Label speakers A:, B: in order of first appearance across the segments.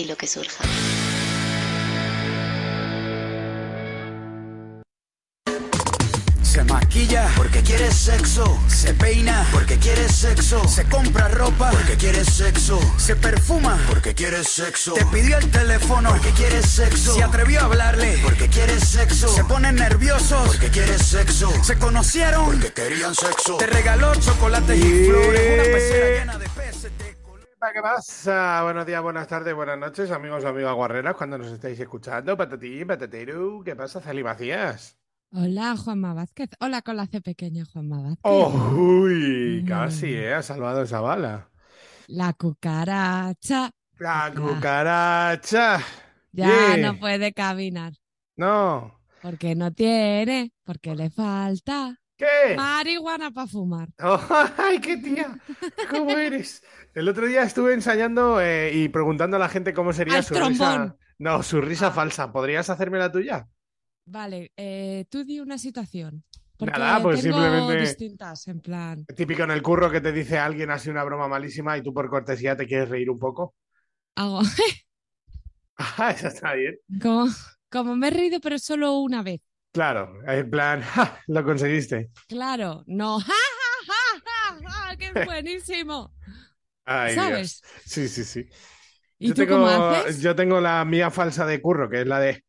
A: Y lo que surja.
B: Se maquilla porque quiere sexo. Se peina porque quiere sexo. Se compra ropa porque quiere sexo. Se perfuma porque quiere sexo. Te pidió el teléfono porque quiere sexo. Se atrevió a hablarle porque quiere sexo. Se ponen nerviosos porque quiere sexo. Se conocieron porque querían sexo. Te regaló chocolates y flores. Una pecera llena de
C: ¿Qué pasa? Buenos días, buenas tardes, buenas noches, amigos o amigas guarreras, cuando nos estáis escuchando. Patatín, patatero, ¿qué pasa, Celi Macías?
D: Hola, Juanma Vázquez. Hola, con la C pequeña, Juanma Vázquez.
C: Oh, uy, casi, ¿eh? Ha salvado esa bala.
D: La cucaracha
C: La cucaracha.
D: ya no puede caminar.
C: No.
D: Porque no tiene, porque le falta
C: ¿Qué?
D: marihuana para fumar.
C: Oh, ¡Ay, qué tía! ¿Cómo eres? El otro día estuve ensayando eh, y preguntando a la gente cómo sería
D: Al
C: su
D: trombón.
C: risa. No, su risa
D: Ah.
C: falsa. ¿Podrías hacerme la tuya?
D: Vale, eh, tú di una situación. Porque
C: Nada, pues
D: tengo
C: simplemente-
D: distintas, en plan.
C: Típico en el curro que te dice alguien así una broma malísima y tú por cortesía te quieres reír un poco.
D: Hago
C: Ah, esa está bien.
D: como, como me he reído, pero solo una vez.
C: Claro, en plan, ¡ja! lo conseguiste.
D: Claro, no. ¡Ja, ja, ja, ja, ja! ¡Qué buenísimo!
C: Ay,
D: ¿Sabes?
C: Dios. Sí, sí, sí.
D: ¿Y
C: yo
D: tú
C: tengo,
D: cómo haces?
C: yo tengo la mía falsa de curro, que es la de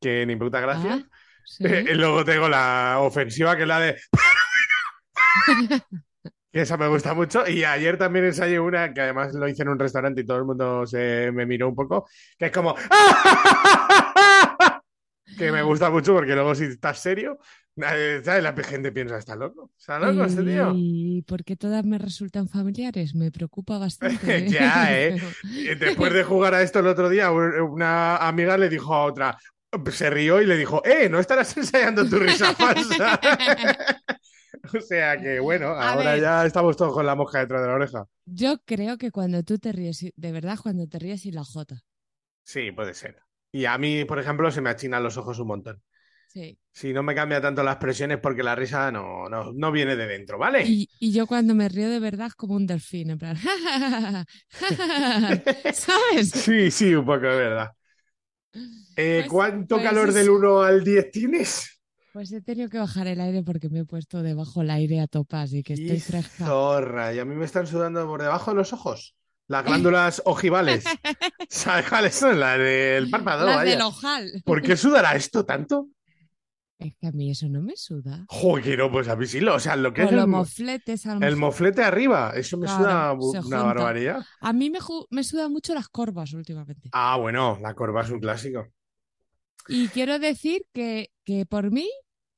C: que ni puta gracia.
D: Ah, sí.
C: Y luego tengo la ofensiva, que es la de que esa me gusta mucho. Y ayer también ensayé una que además lo hice en un restaurante y todo el mundo se me miró un poco, que es como que me gusta mucho porque luego si estás serio, ¿sabes? La gente piensa, está loco, está loco este tío.
D: Y porque todas me resultan familiares, me preocupa bastante.
C: Ya, ¿eh? Después de jugar a esto el otro día, un- una amiga le dijo a otra, se rió y le dijo, ¡eh! ¿No estarás ensayando tu risa falsa? O sea que bueno,
D: A
C: ahora
D: ver.
C: ya estamos todos con la mosca detrás de la oreja.
D: Yo creo que cuando tú te ríes, de verdad, cuando te ríes y la jota.
C: Sí, puede ser. Y a mí, por ejemplo, se me achinan los ojos un montón.
D: Sí.
C: Si no me cambia tanto la expresión es porque la risa no, no, no viene de dentro, ¿vale?
D: Y, y yo cuando me río de verdad es como un delfín, en plan. ¿Sabes?
C: Sí, sí, un poco, de verdad. Eh,
D: Pues-
C: ¿cuánto
D: pues
C: calor del 1 al 10 tienes?
D: Pues he tenido que bajar el aire porque me he puesto debajo el aire a topas y que estoy fresca.
C: Zorra, y a mí me están sudando por debajo de los ojos. Las glándulas ojivales. ¿Sabes cuáles son? Las del párpado, vaya.
D: del ojal.
C: ¿Por qué sudará esto tanto?
D: Es que a mí eso no me suda.
C: Joder, no, pues a mí sí, lo- o sea, lo que
D: O
C: es el,
D: los
C: mo-
D: mofletes, a lo
C: el
D: mejor.
C: moflete arriba, eso me
D: Claro,
C: suda una
D: junta.
C: barbaridad.
D: A mí me, me sudan mucho las corvas últimamente.
C: Ah, bueno, la corva es un clásico.
D: Y quiero decir que, que por mí,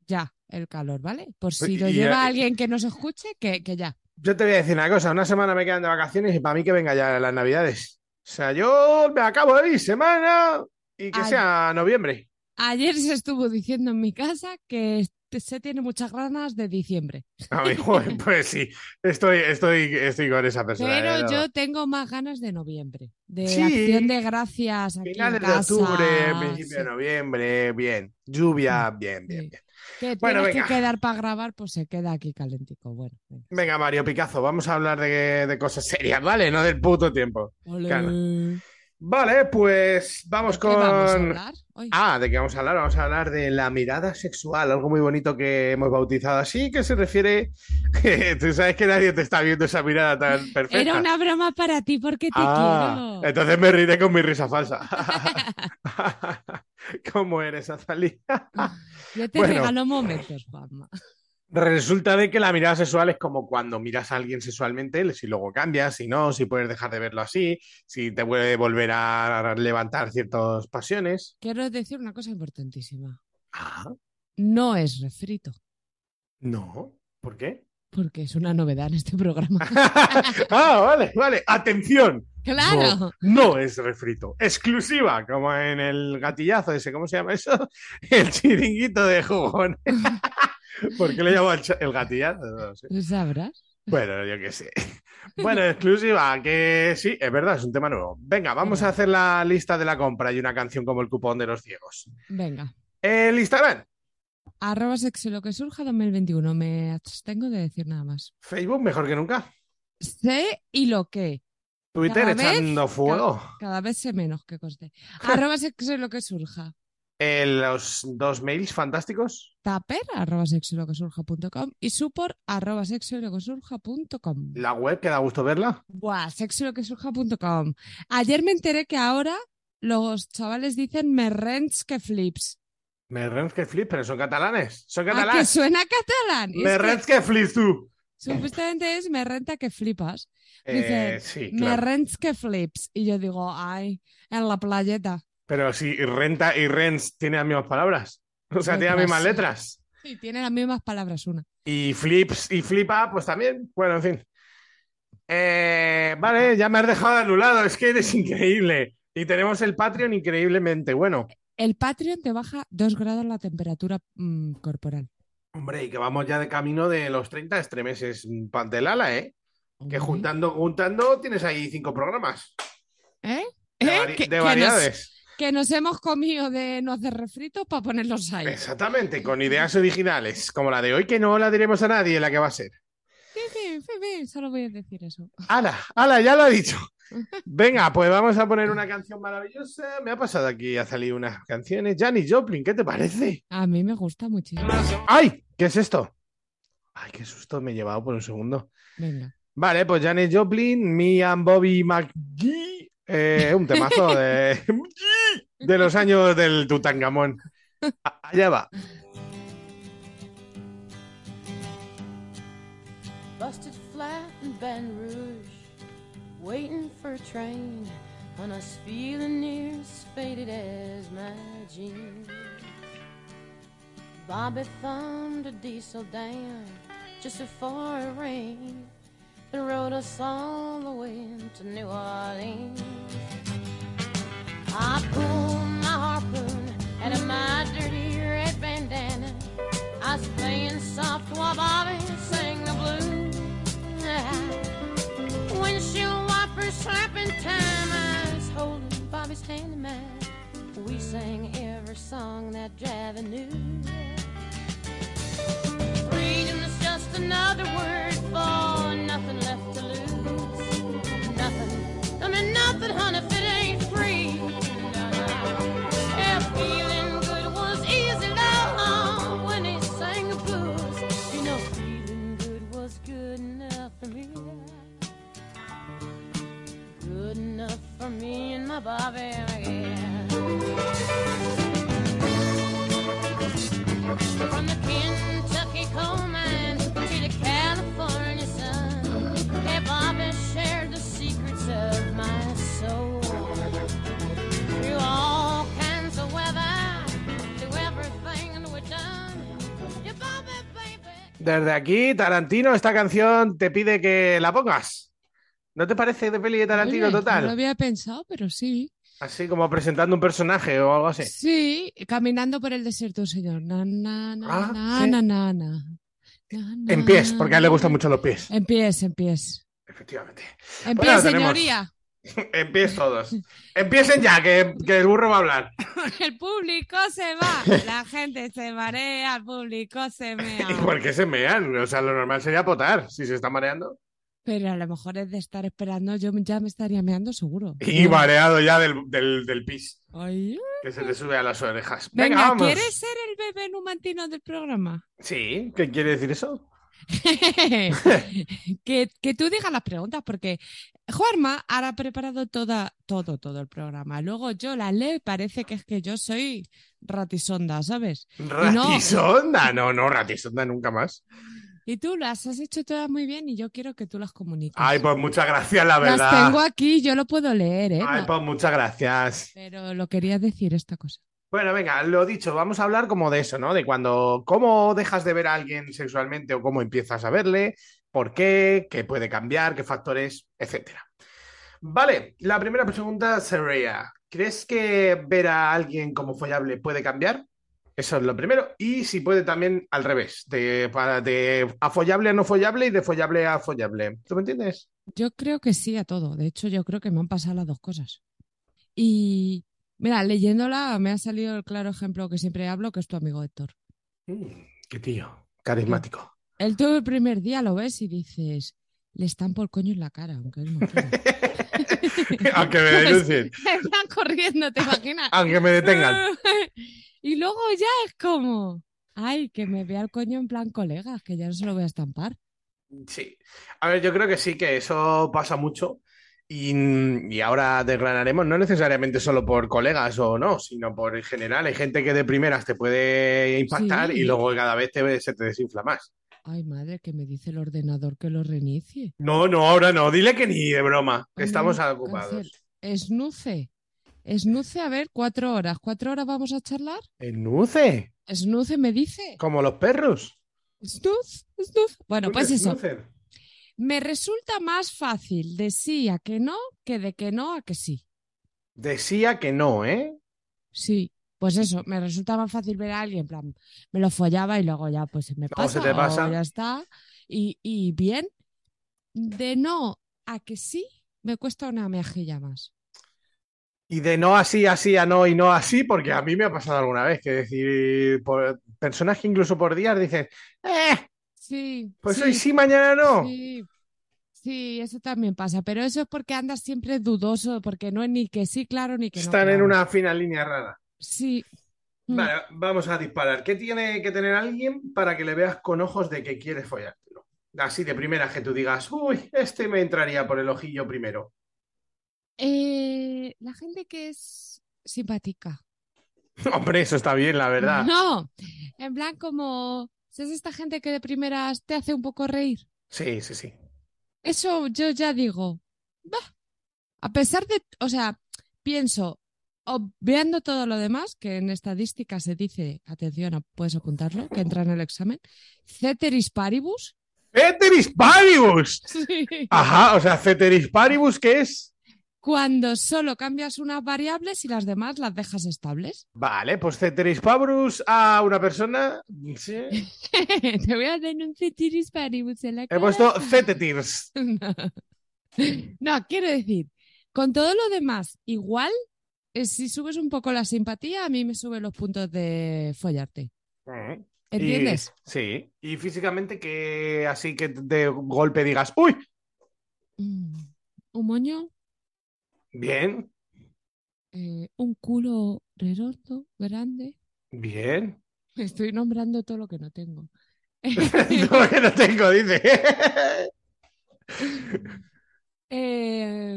D: ya, el calor, ¿vale? Por si
C: Y-
D: lo
C: y-
D: lleva alguien que nos escuche, que, que ya.
C: Yo te voy a decir una cosa, una semana me quedan de vacaciones y para mí que venga ya las navidades. O sea, yo me acabo de ir semana y que
D: Ay.
C: sea noviembre.
D: Ayer se estuvo diciendo en mi casa que este- se tiene muchas ganas de diciembre.
C: A mí, pues sí, estoy, estoy, estoy con esa persona.
D: Pero
C: ¿eh? No.
D: yo tengo más ganas de noviembre. De
C: Sí.
D: acción de gracias aquí
C: Finales
D: en
C: de octubre, principio
D: sí,
C: de noviembre, bien. Lluvia, bien, bien, bien.
D: Que
C: Bueno, venga.
D: que quedar para grabar, pues se queda aquí calentico. Bueno, venga.
C: Venga, Mario Picazo, vamos a hablar de, de cosas serias, ¿vale? No del puto tiempo. Claro. Vale, pues vamos
D: ¿De qué vamos a
C: con.
D: hablar hoy?
C: Ah, ¿de qué vamos a hablar? Vamos a hablar de la mirada sexual, algo muy bonito que hemos bautizado así, que se refiere. Tú sabes que nadie te está viendo esa mirada tan perfecta.
D: Era una broma para ti porque te
C: Ah,
D: quiero.
C: entonces me riré con mi risa falsa. ¿Cómo eres, Azalía?
D: Yo te
C: Bueno.
D: regalo momentos, Juanma.
C: Resulta de que la mirada sexual es como cuando miras a alguien sexualmente, si luego cambias, si no, si puedes dejar de verlo así, si te puede volver a levantar ciertas pasiones.
D: Quiero decir una cosa importantísima.
C: Ah,
D: No es refrito,
C: no. ¿Por qué?
D: porque es una novedad en este programa.
C: ah, vale, vale. Atención.
D: ¡Claro!
C: No, no es refrito. Exclusiva, como en el gatillazo ese, ¿cómo se llama eso? El chiringuito de jugones. ¿Por qué le llamo el, el gatillazo? No lo sé.
D: ¿Tú sabrás?
C: Bueno, yo qué sé. Bueno, exclusiva, que sí, es verdad, es un tema nuevo. Venga, vamos a hacer la lista de la compra y una canción como el cupón de los ciegos.
D: Venga.
C: El Instagram,
D: Arroba sexo lo que surja 2021. Me abstengo de decir nada más.
C: Facebook, mejor que nunca.
D: Sé y lo que.
C: Twitter,
D: Cada vez,
C: echando fuego.
D: Cada vez sé menos que coste. Arroba sexo lo que surja.
C: Eh, los dos mails fantásticos.
D: Taper, arroba sexo lo que y supor, arroba sexo lo que.
C: La web, que da gusto verla.
D: Buah, sexo lo que. Ayer me enteré que ahora los chavales dicen me rents que flips.
C: Me rents que flip, pero son catalanes. Son
D: ¿A que
C: catalanes.
D: suena catalán?
C: Me
D: que
C: rents que flip tú.
D: Supuestamente es me renta que flipas.
C: Eh,
D: Dicen,
C: sí,
D: me rents que flips. Y yo digo, ay, en la playeta.
C: Pero si renta y rents tienen las mismas palabras. O sea, tienen las mismas letras.
D: Sí, tiene las mismas palabras una.
C: Y flips y flipa, pues también. Bueno, en fin. Eh, vale, ya me has dejado anulado. Es que eres increíble. Y tenemos el Patreon increíblemente bueno.
D: El Patreon te baja dos grados la temperatura mm, corporal.
C: Hombre, y que vamos ya de camino de los 30 estremeses pantelala, ¿eh? Que juntando, juntando tienes ahí cinco programas.
D: ¿Eh?
C: De,
D: ¿Eh?
C: de variedades.
D: Que nos hemos comido de no hacer refrito para ponerlos ahí.
C: Exactamente, con ideas originales, como la de hoy, que no la diremos a nadie la que va a ser.
D: Sí, sí, sí, sí, solo voy a decir eso.
C: ¡Hala! ¡Hala! Ya lo ha dicho. Venga, pues vamos a poner una canción maravillosa. Me ha pasado aquí a salir unas canciones. Janis Joplin, ¿qué te parece?
D: A mí me gusta muchísimo.
C: ¡Ay! ¿Qué es esto? ¡Ay, qué susto me he llevado por un segundo!
D: Venga.
C: Vale, pues Janis Joplin, me and Bobby McGee. eh, un temazo de, de los años del Tutankamón. A- ah, Allá va.
E: Busted flat in Baton Rouge, waiting for a train, and I was feeling near as faded as my jeans. Bobby thumbed a diesel down just before it rained, and rode us all the way to New Orleans. I my harpoon my dirty red bandana. I was playing soft while Bobby sang the blues. Windshield wipers slapping time. I was holding Bobby's hand in mine. We sang every song that Javi knew. Freedom's just another word for nothing left to lose. Nothing. I mean nothing, honey,
C: Desde aquí, Tarantino, esta canción te pide que la pongas. ¿No te parece de peli de Tarantino
D: Oye, No lo
C: total?
D: había pensado, pero sí.
C: Así como presentando un personaje o algo así.
D: Sí, caminando por el desierto, señor. Na, na, na,
C: Ah,
D: na,
C: sí.
D: na, na, na. Na,
C: En pies, porque a él le gustan mucho los pies.
D: En pies, en pies.
C: Efectivamente.
D: En pies, señoría.
C: En pies todos. Empiecen ya, que, que el burro va a hablar.
D: El público se va, la gente se marea, el público se mea.
C: ¿Y por qué se mean? O sea, lo normal sería potar, si se está mareando.
D: Pero a lo mejor es de estar esperando, yo ya me estaría meando seguro.
C: Y mareado ya del, del, del pis,
D: Ay.
C: que se te sube a las orejas.
D: Venga,
C: Venga, vamos.
D: ¿quieres ser el bebé numantino del programa?
C: Sí, ¿qué quiere decir eso?
D: que, que tú digas las preguntas, porque Juanma ahora ha preparado toda, todo, todo el programa. Luego yo la leo y parece que es que yo soy ratisonda, ¿sabes? no-
C: ¿Ratisonda? No, no, ratisonda nunca más.
D: Y tú las has hecho todas muy bien y yo quiero que tú las comuniques.
C: Ay, pues muchas gracias, la verdad.
D: las tengo aquí, yo lo puedo leer, ¿eh?
C: Ay, pues muchas gracias.
D: Pero lo quería decir esta cosa.
C: Bueno, venga, lo dicho, vamos a hablar como de eso, ¿no? De cuando, cómo dejas de ver a alguien sexualmente o cómo empiezas a verle, por qué, qué puede cambiar, qué factores, etcétera. Vale, la primera pregunta sería, ¿crees que ver a alguien como follable puede cambiar? Eso es lo primero. Y si puede también al revés, de, para, de afollable a no follable y de follable a follable. ¿Tú me entiendes?
D: Yo creo que sí a todo. De hecho, yo creo que me han pasado las dos cosas. Y mira, leyéndola me ha salido el claro ejemplo que siempre hablo, que es tu amigo Héctor.
C: Mm, qué tío, carismático.
D: Él todo el primer día lo ves y dices, le estampo el coño en la cara, aunque él no quiera.
C: Aunque me denuncien,
D: Están corriendo, ¿te imaginas?
C: aunque me detengan.
D: Y luego ya es como, ay, que me vea el coño en plan colegas, que ya no se lo voy a estampar.
C: Sí. A ver, yo creo que sí, que eso pasa mucho. Y, y ahora desgranaremos, no necesariamente solo por colegas o no, sino por en general. Hay gente que de primeras te puede impactar
D: Sí.
C: y luego cada vez te, se te desinfla más.
D: Ay, madre, que me dice el ordenador que lo reinicie.
C: No, no, ahora no. Dile que ni de broma, que
D: Ay,
C: estamos ocupados.
D: cancel. Esnuce. Esnuce, a ver, cuatro horas. ¿Cuatro horas vamos a charlar?
C: Enuce,
D: Esnuce me dice.
C: como los perros.
D: Snuz, snuz. Bueno, pues eso. Me resulta más fácil de sí a que no que de que no a que sí.
C: Decía que no, ¿eh?
D: Sí, pues eso, me resulta más fácil ver a alguien, en plan, me lo follaba y luego ya pues se me
C: Luego se
D: pasa,
C: te pasa.
D: o ya está. Y, y bien, de no a que sí, me cuesta una mejilla más.
C: Y de no así, así a no y no así, porque a mí me ha pasado alguna vez que decir, por, personas que incluso por días dicen, eh,
D: Sí,
C: pues
D: sí,
C: hoy sí, mañana no.
D: sí, sí, eso también pasa, pero eso es porque andas siempre dudoso, porque no es ni que sí, claro, ni que no.
C: Están en
D: claro.
C: una fina línea rara.
D: Sí. Mm.
C: Vale, vamos a disparar. ¿Qué tiene que tener alguien para que le veas con ojos de que quieres follártelo? Así de primera que tú digas, uy, este me entraría por el ojillo primero.
D: Eh, la gente que es simpática.
C: Hombre, eso está bien, la verdad.
D: No, en plan como, ¿es esta gente que de primeras te hace un poco reír?
C: Sí, sí, sí.
D: Eso yo ya digo, bah, a pesar de, o sea, pienso, obviando todo lo demás, que en estadística se dice, atención, puedes apuntarlo, que entra en el examen, ceteris paribus.
C: ¡Ceteris paribus!
D: Sí.
C: Ajá, o sea, ceteris paribus, ¿qué es?
D: Cuando solo cambias unas variables y las demás las dejas estables.
C: Vale, pues ceteris paribus a una persona. Sí.
D: Te voy a dar un ceteris paribus en la
C: He
D: cara.
C: puesto cetetirs.
D: No. No, quiero decir, con todo lo demás, igual, eh, si subes un poco la simpatía, a mí me sube los puntos de follarte. ¿Entiendes?
C: Y- sí. Y físicamente que así que de golpe digas, ¡Uy!
D: Mm, Un moño,
C: Bien,
D: eh, un culo redondo, grande.
C: bien.
D: Estoy nombrando todo lo que no tengo.
C: no, que no tengo, dice.
D: Eh,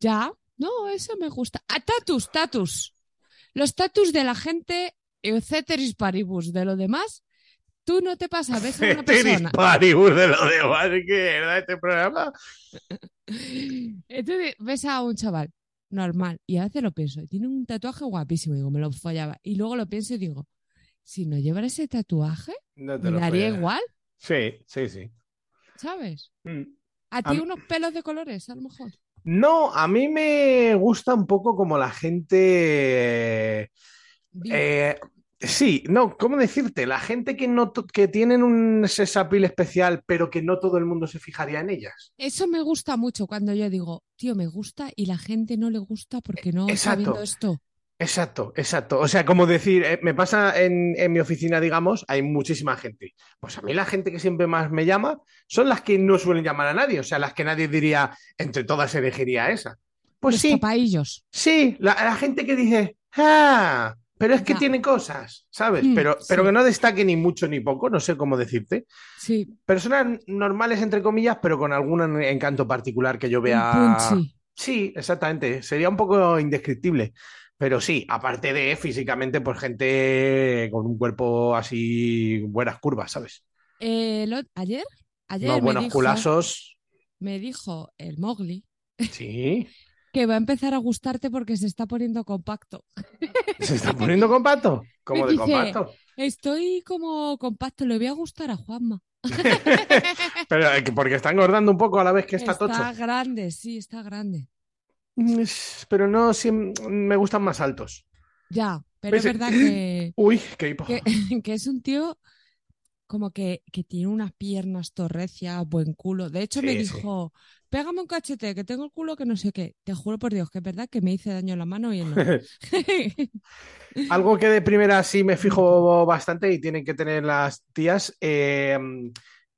D: ya, no, eso me gusta. Ah, tatus, tatus. Los tatus de la gente, ceteris paribus, de lo demás, tú no te pasa, ves a una
C: Ceteris
D: persona.
C: paribus de lo demás. ¿Qué era este programa?
D: Entonces ves a un chaval normal y a veces lo pienso, tiene un tatuaje guapísimo, digo, me lo follaba. Y luego lo pienso y digo, si no llevara ese tatuaje,
C: No te
D: me
C: lo
D: daría igual,
C: Sí, sí, sí.
D: ¿sabes?
C: Mm.
D: A ti unos pelos de colores, a lo mejor.
C: No, a mí me gusta un poco como la gente. Eh, sí, no, ¿cómo decirte? La gente que no que tienen un sex appeal especial, pero que no todo el mundo se fijaría en ellas.
D: Eso me gusta mucho cuando yo digo, tío, me gusta y la gente no le gusta porque no está viendo esto.
C: Exacto, exacto. O sea, como decir, eh, me pasa en, en mi oficina, digamos, hay muchísima gente. Pues a mí la gente que siempre más me llama son las que no suelen llamar a nadie, o sea, las que nadie diría, entre todas elegiría esa. Pues
D: Los
C: sí,
D: tapaillos.
C: sí, la, la gente que dice, ah, pero es que
D: Ya.
C: tiene cosas, ¿sabes?
D: Mm,
C: pero, pero
D: sí.
C: que no destaque ni mucho ni poco, no sé cómo decirte.
D: Sí,
C: Personas normales, entre comillas, pero con algún encanto particular que yo vea. Sí, exactamente. Sería un poco indescriptible. Pero sí, aparte de físicamente, pues gente con un cuerpo así, buenas curvas, ¿sabes?
D: Eh, lo- ayer, ayer
C: Unos
D: me
C: buenos
D: dijo,
C: culasos.
D: me dijo el Mowgli
C: Sí.
D: que va a empezar a gustarte porque se está poniendo compacto.
C: ¿Se está poniendo compacto? ¿Cómo de compacto?
D: Estoy como compacto, le voy a gustar a Juanma.
C: Pero eh, que porque está engordando un poco a la vez que está, tocho.
D: grande, sí, está grande.
C: Mm, Pero no, sí, me gustan más altos.
D: Ya, pero es
C: Ese-
D: verdad que,
C: Uy, qué hipo.
D: que, que es un tío como que, que tiene unas piernas torrecias, buen culo. De hecho, me
C: sí.
D: dijo, pégame un cachete, que tengo el culo que no sé qué. Te juro por Dios que es verdad que me hice daño en la mano y él no.
C: Algo que de primera sí me fijo bastante y tienen que tener las tías, eh,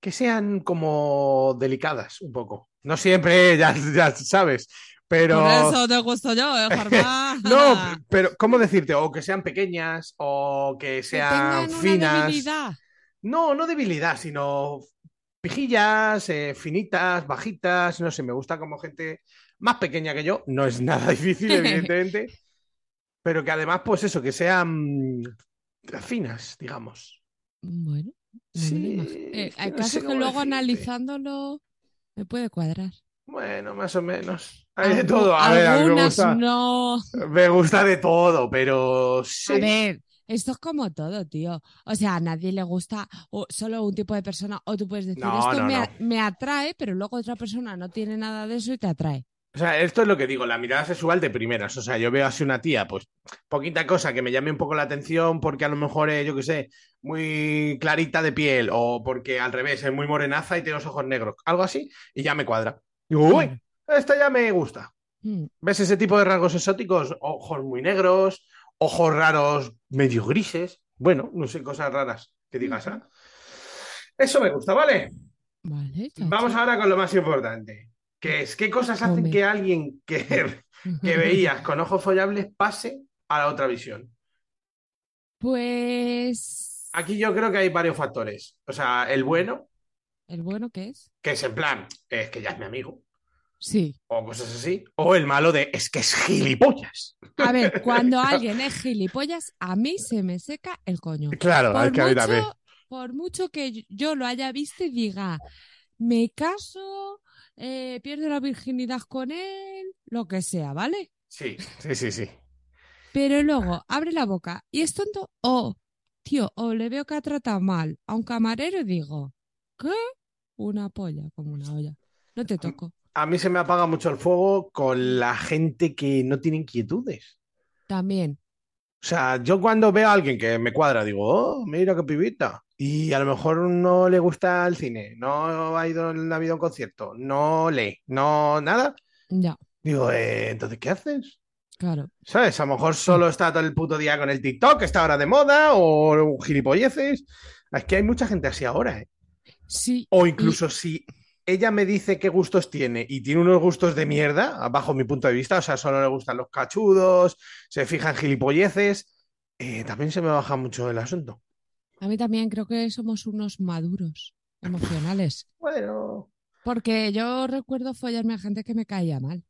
C: que sean como delicadas un poco. No siempre, ya, ya sabes, pero...
D: Por eso te gusto yo, ¿eh?
C: No, pero ¿cómo decirte? O que sean pequeñas o que
D: Que
C: sean
D: tengan una
C: finas.
D: debilidad.
C: No, no debilidad, sino pijillas, eh, finitas, bajitas, no sé, me gusta como gente más pequeña que yo, no es nada difícil, evidentemente, pero que además, pues eso, que sean finas, digamos.
D: Bueno,
C: Sí.
D: Eh,
C: no
D: que luego
C: decirte.
D: analizándolo me puede cuadrar.
C: Bueno, más o menos. Hay de todo. A ver, a mí me
D: Algunas
C: gusta,
D: no.
C: me gusta de todo, pero sí.
D: A ver, esto es como todo, tío. O sea, a nadie le gusta o solo un tipo de persona. O tú puedes decir,
C: No,
D: esto
C: no,
D: me,
C: no.
D: a- me atrae, pero luego otra persona no tiene nada de eso y te atrae.
C: O sea, esto es lo que digo, la mirada sexual de primeras. O sea, yo veo así una tía, pues poquita cosa que me llame un poco la atención porque a lo mejor es, yo qué sé, muy clarita de piel o porque al revés es muy morenaza y tiene los ojos negros, algo así, y ya me cuadra. Digo, uy, esta ya me gusta.
D: Mm,
C: ¿Ves ese tipo de rasgos exóticos? Ojos muy negros, ojos raros medio grises. Bueno, no sé, cosas raras que digas, ¿ah? Eso me gusta, ¿vale?
D: Vale.
C: Vamos ahora con lo más importante, que es qué cosas hacen
D: Come.
C: que alguien que, que veías con ojos follables pase a la otra visión.
D: Pues.
C: Aquí yo creo que hay varios factores. O sea, el bueno,
D: ¿El bueno qué es?
C: que es en plan, es que ya es mi amigo,
D: Sí.
C: o cosas así. O el malo de, es que es gilipollas.
D: A ver, cuando alguien es gilipollas, a mí se me seca el coño.
C: Claro,
D: Por
C: que a mí también.
D: mucho, por mucho que yo lo haya visto y diga, me caso, eh, pierdo la virginidad con él, lo que sea, ¿vale?
C: Sí, sí, sí, sí.
D: Pero luego abre la boca y es tonto, o, tío, o le veo que ha tratado mal a un camarero y digo, ¿qué? Una polla, como una olla. No te toco.
C: A mí se me apaga mucho el fuego con la gente que no tiene inquietudes.
D: También.
C: O sea, yo cuando veo a alguien que me cuadra, digo, oh, mira qué pibita. Y a lo mejor no le gusta el cine, no ha ido en la vida a un concierto, no lee, no nada.
D: Ya,
C: Digo, eh, entonces, ¿qué haces?
D: claro.
C: ¿Sabes? A lo mejor solo está todo el puto día con el TikTok, que está ahora de moda, o gilipolleces. Es que hay mucha gente así ahora, ¿eh?
D: Sí.
C: O incluso si ella me dice qué gustos tiene y tiene unos gustos de mierda, bajo mi punto de vista, o sea, solo le gustan los cachudos, se fijan gilipolleces, eh, también se me baja mucho el asunto.
D: A mí también creo que somos unos maduros emocionales.
C: Bueno.
D: Porque yo recuerdo follarme a gente que me caía mal.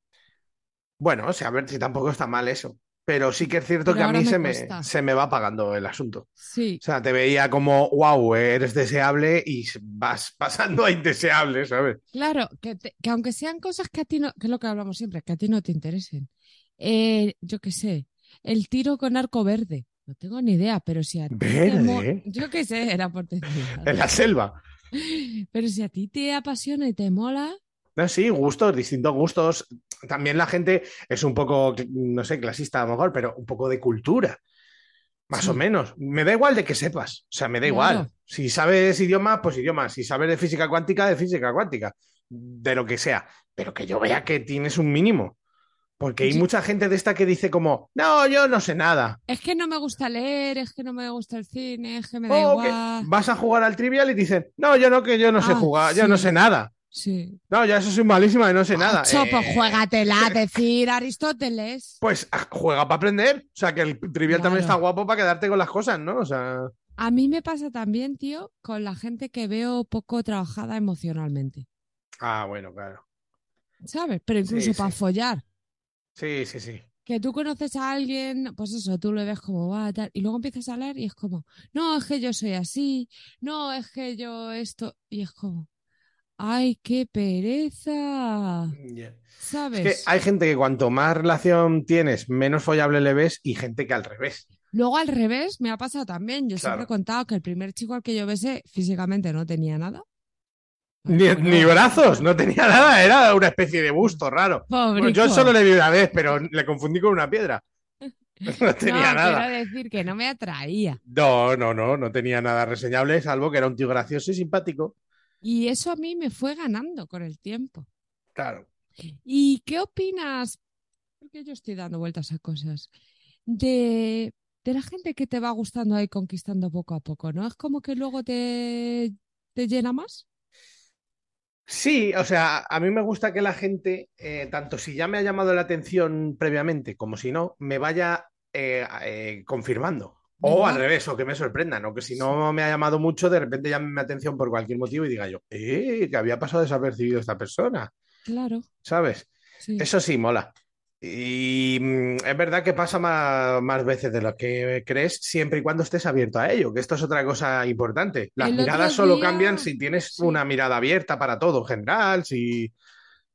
C: Bueno, o sea, a ver si tampoco está mal eso. Pero sí que es cierto
D: Pero
C: que a mí
D: me
C: se me, se me va apagando el asunto.
D: Sí,
C: O sea, te veía como, wow, eres deseable y vas pasando a indeseable, ¿sabes?
D: claro, que, te- que aunque sean cosas que a ti no, que es lo que hablamos siempre, que a ti no te interesen. Eh, yo qué sé, el tiro con arco verde. No tengo ni idea, pero si a ti te
C: Verde.
D: Yo qué sé, era por.
C: En la selva.
D: Pero si a ti te apasiona y te mola,
C: No, sí, gustos, distintos gustos. También la gente es un poco, no sé, clasista a lo mejor, pero un poco de cultura. Más
D: Sí.
C: o menos. Me da igual de que sepas. O sea, me da
D: Claro.
C: igual. Si sabes idiomas, pues idiomas. Si sabes de física cuántica, de física cuántica. De lo que sea. Pero que yo vea que tienes un mínimo. Porque hay
D: Sí.
C: mucha gente de esta que dice como, no, yo no sé nada.
D: Es que no me gusta leer, es que no me gusta el cine, es que me da
C: O que
D: igual.
C: vas a jugar al trivial y dicen, no, yo no, que yo no sé
D: Ah,
C: jugar, yo no sé nada.
D: Sí.
C: No, ya eso soy malísima y no sé nada.
D: Ocho, pues
C: Eh,
D: juégatela, decir Aristóteles.
C: Pues ah, juega para aprender. O sea, que el trivial también está guapo para quedarte con las cosas, ¿no? O sea,
D: A mí me pasa también, tío, con la gente que veo poco trabajada emocionalmente,
C: ah, bueno, claro.
D: ¿sabes? Pero incluso
C: Sí,
D: para
C: sí.
D: follar.
C: Sí, sí, sí.
D: Que tú conoces a alguien, pues eso, tú lo ves como va, tal, y luego empiezas a hablar y es como, no, es que yo soy así, no, es que yo esto, y es como, ay, qué pereza,
C: Yeah.
D: ¿sabes?
C: Es que hay gente que cuanto más relación tienes, menos follable le ves y gente que al revés.
D: Luego al revés me ha pasado también. Yo siempre he contado que el primer chico al que yo besé físicamente no tenía nada.
C: Ni, ni
D: no.
C: brazos, no tenía nada, era una especie de busto raro. Bueno, yo solo le vi una vez, pero le confundí con una piedra. No tenía
D: no,
C: nada.
D: quiero decir que no me atraía.
C: No, no, no, no tenía nada reseñable, salvo que era un tío gracioso y simpático.
D: Y eso a mí me fue ganando con el tiempo.
C: Claro.
D: ¿Y qué opinas? Porque yo estoy dando vueltas a cosas. De, de la gente que te va gustando ahí conquistando poco a poco, ¿no? Es como que luego te, te llena más.
C: Sí, o sea, a mí me gusta que la gente, eh, tanto si ya me ha llamado la atención previamente como si no, me vaya eh, eh, confirmando. O al revés, o que me sorprendan, o que si no me ha llamado mucho, de repente llame mi atención por cualquier motivo y diga yo, ¡eh! que había pasado desapercibido esta persona,
D: Claro,
C: ¿sabes?
D: sí.
C: Eso sí, mola. Y mm, es verdad que pasa más, más veces de lo que crees, siempre y cuando estés abierto a ello, que esto es otra cosa importante. Las
D: El
C: miradas solo
D: día-
C: cambian si tienes
D: sí.
C: una mirada abierta para todo en general, si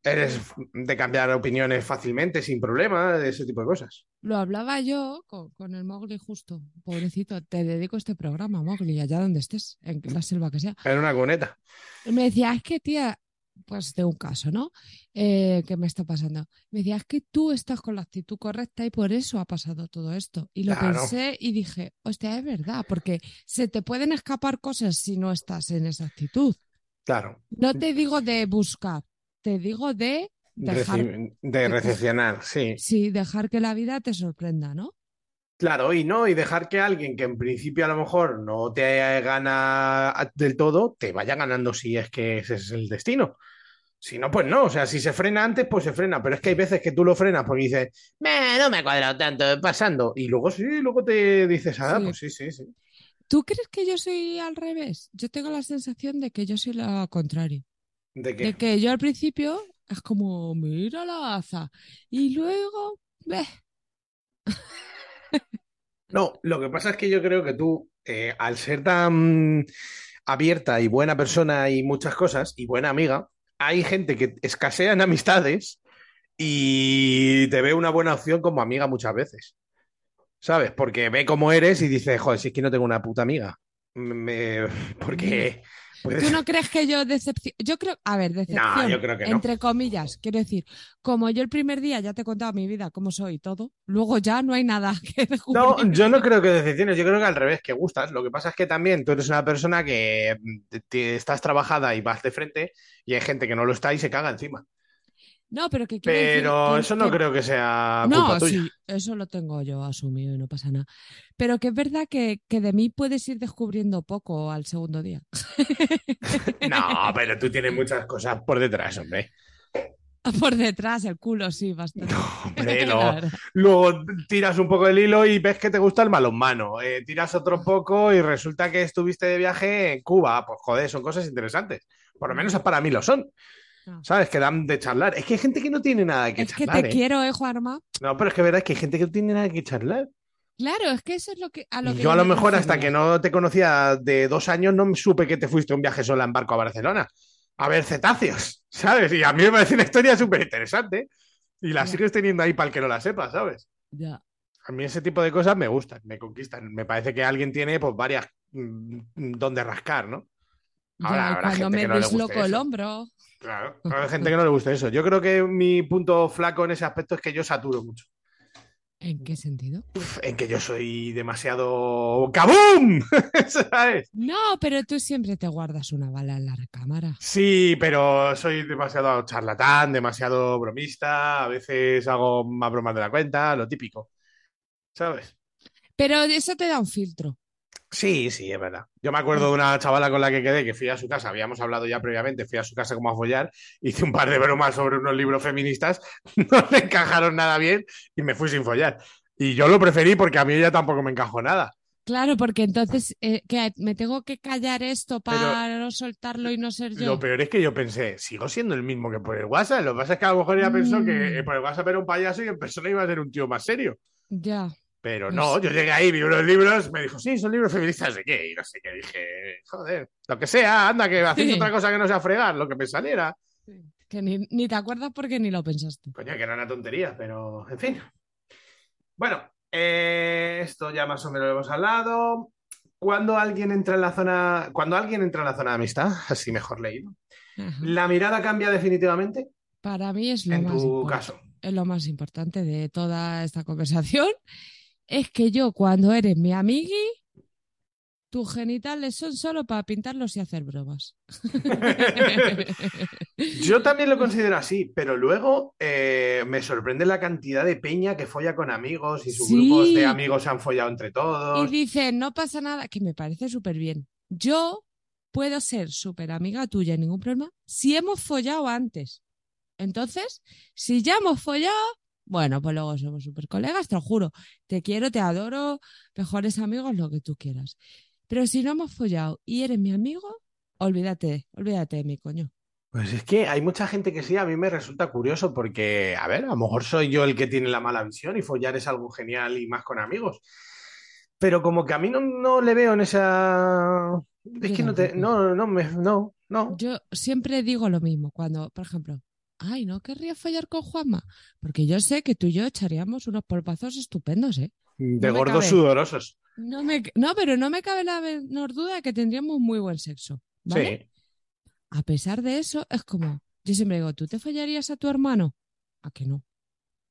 C: eres de cambiar opiniones fácilmente, sin problema, de ese tipo de cosas.
D: Lo hablaba yo con, con el Mowgli justo. Pobrecito, te dedico este programa, Mowgli, allá donde estés, en la selva que sea.
C: En una cuneta.
D: Y me decía, es que tía, pues de un caso, ¿no? Eh, que me está pasando. Me decía, es que tú estás con la actitud correcta y por eso ha pasado todo esto. Y lo
C: Claro.
D: pensé y dije, hostia, es verdad, porque se te pueden escapar cosas si no estás en esa actitud.
C: Claro.
D: No te digo de buscar, te digo de dejar,
C: de recepcionar, sí.
D: sí, dejar que la vida te sorprenda, ¿no?
C: Claro, y no, y dejar que alguien que en principio a lo mejor no te gana del todo, te vaya ganando si es que ese es el destino. Si no, pues no. O sea, si se frena antes, pues se frena. Pero es que hay veces que tú lo frenas porque dices, "Meh, no me ha cuadrado tanto, pasando. Y luego sí, luego te dices, ah,
D: Sí.
C: pues sí, sí, sí.
D: ¿Tú crees que yo soy al revés? Yo tengo la sensación de que yo soy lo contrario.
C: ¿De
D: que yo al principio es como, mira la aza. Y luego, ve,
C: No, lo que pasa es que yo creo que tú, eh, al ser tan abierta y buena persona y muchas cosas, y buena amiga, hay gente que escasea en amistades y te ve una buena opción como amiga muchas veces. ¿Sabes? Porque ve cómo eres y dice, joder, si es que no tengo una puta amiga. Me- Porque puedes-
D: ¿tú no crees que yo decepción? Yo creo, a ver, decepción,
C: yo creo que no.
D: entre comillas, quiero decir, como yo el primer día ya te he contado mi vida, cómo soy y todo, luego ya no hay nada que.
C: No, yo no creo que decepciones, yo creo que al revés, que gustas. Lo que pasa es que también tú eres una persona que mm, te- te- estás trabajada y vas de frente y hay gente que no lo está y se caga encima.
D: No, pero que quiero decir
C: Pero
D: que-
C: eso no
D: que-
C: creo que sea
D: No,
C: culpa tuya.
D: sí, eso lo tengo yo asumido y no pasa nada. Pero que es verdad que, que de mí puedes ir descubriendo poco al segundo día.
C: No, pero tú tienes muchas cosas por detrás, hombre.
D: Por detrás, el culo, sí, bastante.
C: Hombre,
D: La
C: no. Luego tiras un poco del hilo y ves que te gusta el balonmano. Eh, tiras otro poco y resulta que estuviste de viaje en Cuba. Pues joder, son cosas interesantes. Por lo menos para mí lo son. ¿Sabes? Que dan de charlar. Es que hay gente que no tiene nada que
D: Es que
C: charlar.
D: te
C: ¿eh?
D: quiero, ¿eh, Juanma?
C: No, pero es que es verdad que hay gente que no tiene nada que charlar.
D: Claro, es que eso es lo que a lo que
C: yo a lo
D: me
C: mejor hasta que no te conocía de dos años no me supe que te fuiste un viaje sola en barco a Barcelona a ver cetáceos, ¿sabes? Y a mí me parece una historia súper interesante y la
D: Ya.
C: sigues teniendo ahí para el que no la sepa, ¿sabes?
D: Ya.
C: A mí ese tipo de cosas me gustan, me conquistan. Me parece que alguien tiene pues varias mm, donde rascar, ¿no? Ahora
D: Ya,
C: habrá
D: cuando
C: gente
D: me
C: que no le guste
D: el
C: eso.
D: hombro.
C: Claro, hay gente que no le gusta eso. Yo creo que mi punto flaco en ese aspecto es que yo saturo mucho.
D: ¿En qué sentido?
C: Uf, En que yo soy demasiado ¡Kaboom! ¿Sabes?
D: No, pero tú siempre te guardas una bala en la recámara.
C: Sí, pero soy demasiado charlatán, demasiado bromista, a veces hago más bromas de la cuenta, lo típico. ¿Sabes?
D: Pero eso te da un filtro.
C: Sí, sí, es verdad. Yo me acuerdo de una chavala con la que quedé, que fui a su casa, habíamos hablado ya previamente, fui a su casa como a follar, hice un par de bromas sobre unos libros feministas, no me encajaron nada bien y me fui sin follar. Y yo lo preferí porque a mí ella tampoco me encajó nada.
D: Claro, porque entonces eh, ¿qué? me tengo que callar esto para no soltarlo y no ser yo.
C: Lo peor es que yo pensé, sigo siendo el mismo que por el WhatsApp. Lo que pasa es que a lo mejor ella pensó que
D: Mm.
C: por el WhatsApp era un payaso y en persona iba a ser un tío más serio.
D: Ya.
C: Pero no, yo llegué ahí, vi unos libros, me dijo, sí, son libros feministas de qué, y no sé qué, dije, joder, lo que sea, anda, que hacéis
D: Sí.
C: otra cosa que no sea fregar, lo que me saliera.
D: Que ni, ni te acuerdas porque ni lo pensaste.
C: Coño, que era una tontería, pero en fin. Bueno, eh, esto ya más o menos lo hemos hablado. Cuando alguien entra en la zona, cuando alguien entra en la zona de amistad, así mejor leído,
D: Ajá.
C: la mirada cambia definitivamente
D: Para mí es lo
C: en
D: más
C: tu caso.
D: es lo más importante de toda esta conversación. Es que yo, cuando eres mi amigui, tus genitales son solo para pintarlos y hacer bromas.
C: Yo también lo considero así, pero luego eh, me sorprende la cantidad de peña que folla con amigos y sus
D: Sí.
C: grupos de amigos se han follado entre
D: Y
C: todos.
D: dice, no pasa nada, que me parece súper bien. Yo puedo ser súper amiga tuya, ningún problema, si hemos follado antes. Entonces, si ya hemos follado, bueno, pues luego somos súper colegas, te lo juro. Te quiero, te adoro, mejores amigos, lo que tú quieras. Pero si no hemos follado y eres mi amigo, olvídate, olvídate de mí, coño.
C: Pues es que hay mucha gente que sí, a mí me resulta curioso porque, a ver, a lo mejor soy yo el que tiene la mala visión y follar es algo genial y más con amigos. Pero como que a mí no, no le veo en esa... Es
D: Yo
C: que no te... No, no, me, no, no.
D: Yo siempre digo lo mismo cuando, por ejemplo, ay, no querría follar con Juanma, porque yo sé que tú y yo echaríamos unos polvazos estupendos, ¿eh?
C: De
D: no
C: gordos sudorosos.
D: No, me, no, pero no me cabe la menor duda de que tendríamos muy buen sexo, ¿vale?
C: Sí.
D: A pesar de eso, es como, yo siempre digo, ¿tú te follarías a tu hermano? ¿A que no?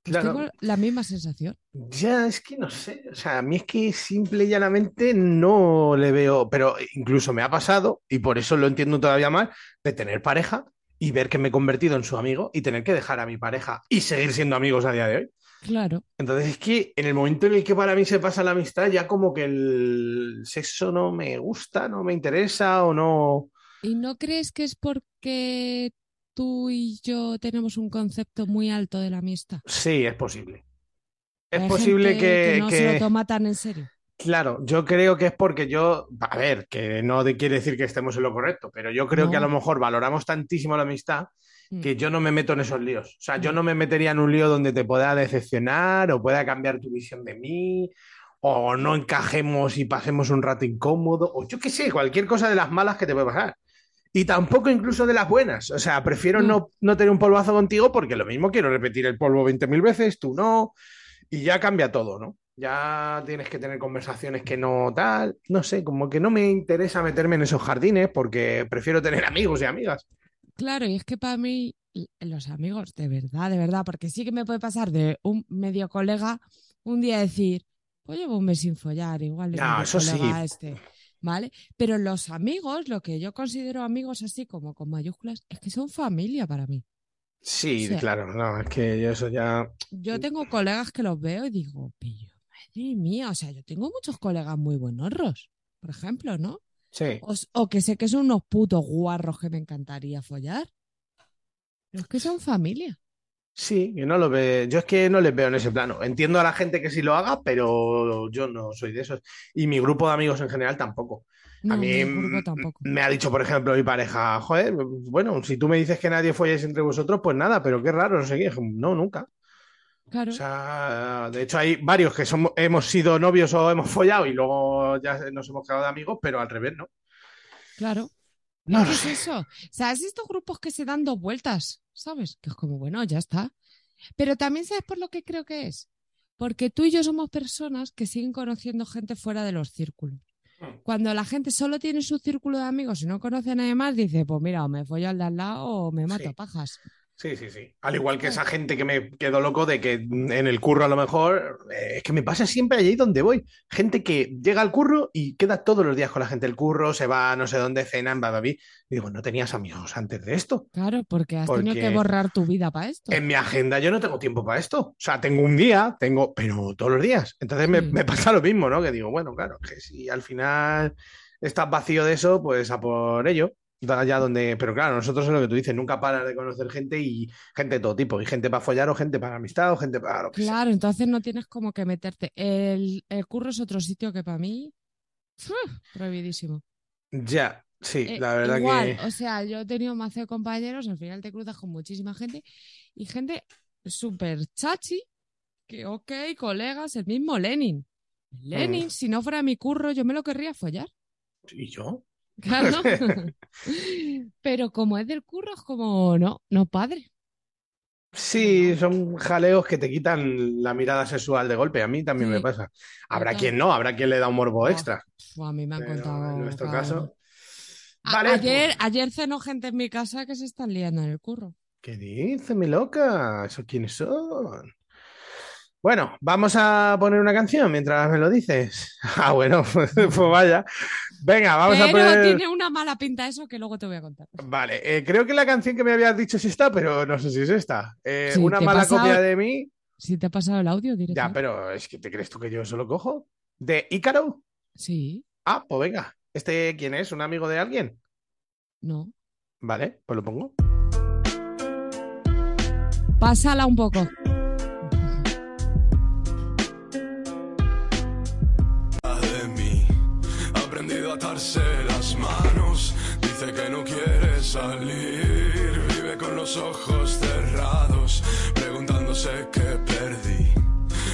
D: Pues
C: Claro.
D: tengo la misma sensación.
C: Ya, es que no sé, o sea, a mí es que simple y llanamente no le veo, pero incluso me ha pasado, y por eso lo entiendo todavía más, de tener pareja y ver que me he convertido en su amigo y tener que dejar a mi pareja y seguir siendo amigos a día de hoy.
D: Claro.
C: Entonces es que en el momento en el que para mí se pasa la amistad, ya como que el sexo no me gusta, no me interesa o no...
D: ¿Y no crees que es porque tú y yo tenemos un concepto muy alto de la amistad?
C: Sí, es posible. Es
D: Hay
C: posible
D: gente
C: que...
D: no
C: que-
D: se lo toma tan en serio.
C: Claro, yo creo que es porque yo, a ver, que no de- quiere decir que estemos en lo correcto, pero yo creo que a lo mejor valoramos tantísimo la amistad
D: Mm.
C: que yo no me meto en esos líos. O sea, yo
D: Mm.
C: no me metería en un lío donde te pueda decepcionar o pueda cambiar tu visión de mí o no encajemos y pasemos un rato incómodo o yo qué sé, cualquier cosa de las malas que te puede pasar. Y tampoco incluso de las buenas. O sea, prefiero
D: No.
C: no, no tener un polvazo contigo porque lo mismo quiero repetir el polvo 20.000 veces, tú no. Y ya cambia todo, ¿no? Ya tienes que tener conversaciones que no tal. No sé, como que no me interesa meterme en esos jardines porque prefiero tener amigos y amigas.
D: Claro, y es que para mí los amigos, de verdad, de verdad, porque sí que me puede pasar de un medio colega un día decir, pues llevo un mes sin follar, igual
C: No, eso sí.
D: colega este, ¿vale? Pero los amigos, lo que yo considero amigos así como con mayúsculas, es que son familia para mí.
C: Sí,
D: O sea-
C: claro, no, es que yo eso ya.
D: Yo tengo colegas que los veo y digo, pillo, madre mía, o sea, yo tengo muchos colegas muy buenorros, por ejemplo, ¿no?
C: Sí.
D: O, que sé que son unos putos guarros que me encantaría follar. Pero es que son familia.
C: Sí, que no lo ve. Yo es que no les veo en ese plano. Entiendo a la gente que sí lo haga, pero yo no soy de esos. Y mi grupo de amigos en general tampoco.
D: No,
C: a mí me ha dicho, por ejemplo, mi pareja, joder, bueno, si tú me dices que nadie folláis entre vosotros, pues nada, pero qué raro, no sé qué. No, nunca.
D: Claro.
C: O sea, de hecho hay varios que somos, hemos sido novios o hemos follado y luego ya nos hemos quedado de amigos, pero al revés, ¿no?
D: Claro.
C: No
D: ¿Qué es
C: sé.
D: eso? ¿Sabes estos grupos que se dan dos vueltas? ¿Sabes? Que es como, bueno, ya está. Pero también sabes por lo que creo que es. Porque tú y yo somos personas que siguen conociendo gente fuera de los círculos.
C: Hmm.
D: Cuando la gente solo tiene su círculo de amigos y no conoce a nadie más, dice, pues mira, o me follo al de al lado o me mato
C: Sí.
D: a pajas.
C: Sí, sí, sí. Al igual que esa gente que me quedo loco de que en el curro a lo mejor, eh, es que me pasa siempre allí donde voy. Gente que llega al curro y queda todos los días con la gente del curro, se va a no sé dónde, cenan, va, va, va. Y digo, ¿no tenías amigos antes de esto?
D: Claro, porque has tenido que borrar tu vida para esto.
C: En mi agenda yo no tengo tiempo para esto. O sea, tengo un día, tengo, pero todos los días. Entonces me,
D: Sí.
C: me pasa lo mismo, ¿no? Que digo, bueno, claro, que si al final estás vacío de eso, pues a por ello. Allá donde, pero claro, nosotros es lo que tú dices, nunca paras de conocer gente y gente de todo tipo, y gente para follar o gente para amistad o gente para lo que sea.
D: Claro, entonces no tienes como que meterte. El, el curro es otro sitio que para mí, prohibidísimo.
C: Ya, sí,
D: Eh,
C: la verdad
D: igual,
C: que
D: o sea, yo he tenido mazo de compañeros, al final te cruzas con muchísima gente y gente súper chachi, que ok, colegas, el mismo Lenin. Lenin,
C: Mm.
D: si no fuera mi curro, yo me lo querría follar.
C: ¿Y yo?
D: Claro. Pero como es del curro, es como, no, no padre.
C: Sí, son jaleos que te quitan la mirada sexual de golpe. A mí también
D: Sí.
C: me pasa. Habrá quien no, habrá quien le da un morbo extra.
D: A mí me han
C: Pero
D: contado.
C: en nuestro caso. Vale,
D: ayer,
C: pues-
D: ayer cenó gente en mi casa que se están liando en el curro.
C: ¿Qué dice, mi loca? ¿Esos quiénes son? Bueno, vamos a poner una canción mientras me lo dices. Ah, bueno, pues, pues vaya. Venga, vamos a
D: Pero
C: poner.
D: tiene una mala pinta eso que luego te voy a contar.
C: Vale, eh, creo que la canción que me habías dicho es esta, pero no sé si es esta. Eh,
D: Sí,
C: una mala
D: pasado-
C: copia de mí.
D: Si te ha pasado el audio
C: Ya,
D: directamente.
C: pero es que te crees tú que yo solo cojo. ¿De Ícaro?
D: Sí,
C: Ah, pues venga. ¿Este quién es? ¿Un amigo de alguien?
D: no.
C: Vale, pues lo pongo.
D: Pásala un poco.
F: Atarse las manos. Dice que no quiere salir. Vive con los ojos cerrados, preguntándose qué perdí.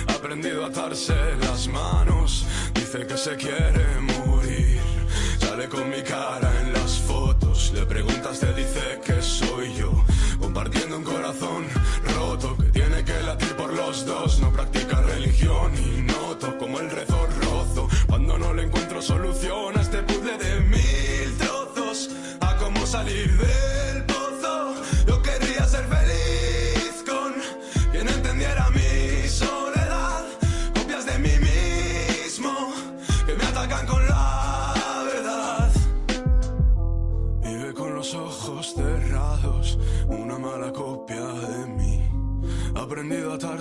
F: Ha aprendido a atarse las manos. Dice que se quiere morir. Sale con mi cara en las fotos. Le preguntas, te dice que soy yo. Compartiendo un corazón roto que tiene que latir por los dos. No practica religión y noto como el rezo rozo. Cuando no le encuentro solución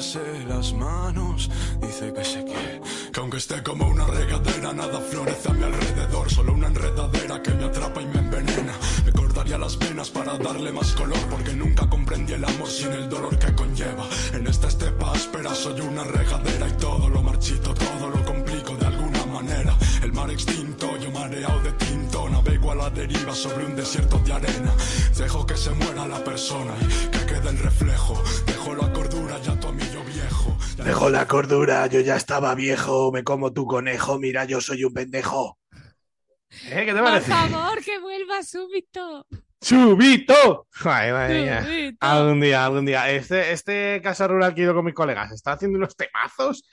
F: atarse las manos, dice que se. Que aunque esté como una regadera, nada florece a mi alrededor. Solo una enredadera que me atrapa y me envenena. Me cortaría las venas para darle más color, porque nunca comprendí el amor sin el dolor que conlleva. En esta estepa áspera soy una regadera y todo lo marchito, todo lo complico de alguna manera. El mar extinto, yo mareado de tinto, navego a la deriva sobre un desierto de arena. Dejo que se muera la persona y que quede el reflejo. Dejo la cordura ya tu amigo
C: Dejo la cordura, yo ya estaba viejo, me como tu conejo, mira, yo soy un pendejo. ¿Eh? ¿Qué te
D: Por
C: parece?
D: favor, que vuelva súbito.
C: ¡Subito! Ay, madre mía.
D: Súbito.
C: Algún día, algún día. Este, este casa rural que he ido con mis colegas está haciendo unos temazos.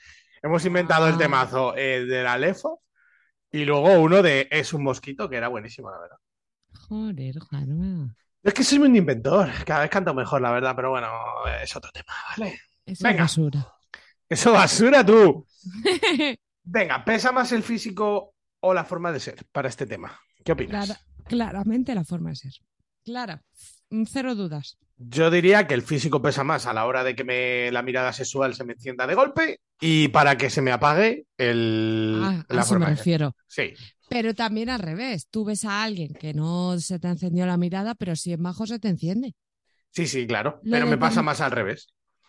C: Hemos inventado el
D: Ah.
C: temazo eh, del Alefo y luego uno de Es un mosquito, que era buenísimo, la verdad.
D: Joder, Juanma.
C: Es que soy un inventor, cada vez canto mejor, la verdad, pero bueno, es otro tema, ¿vale?
D: Eso
C: Venga.
D: es basura.
C: Eso basura tú. Venga, ¿pesa más el físico o la forma de ser para este tema? ¿Qué opinas?
D: Clara- claramente la forma de ser. Clara, mm, cero dudas.
C: Yo diría que el físico pesa más a la hora de que me, la mirada sexual se me encienda de golpe y para que se me apague el,
D: Ah,
C: la
D: me
C: forma ser.
D: refiero.
C: Sí,
D: Pero también al revés. Tú ves a alguien que no se te encendió la mirada, pero si es majo se te enciende.
C: sí, sí, claro.
D: Lo
C: Pero me pasa más al revés.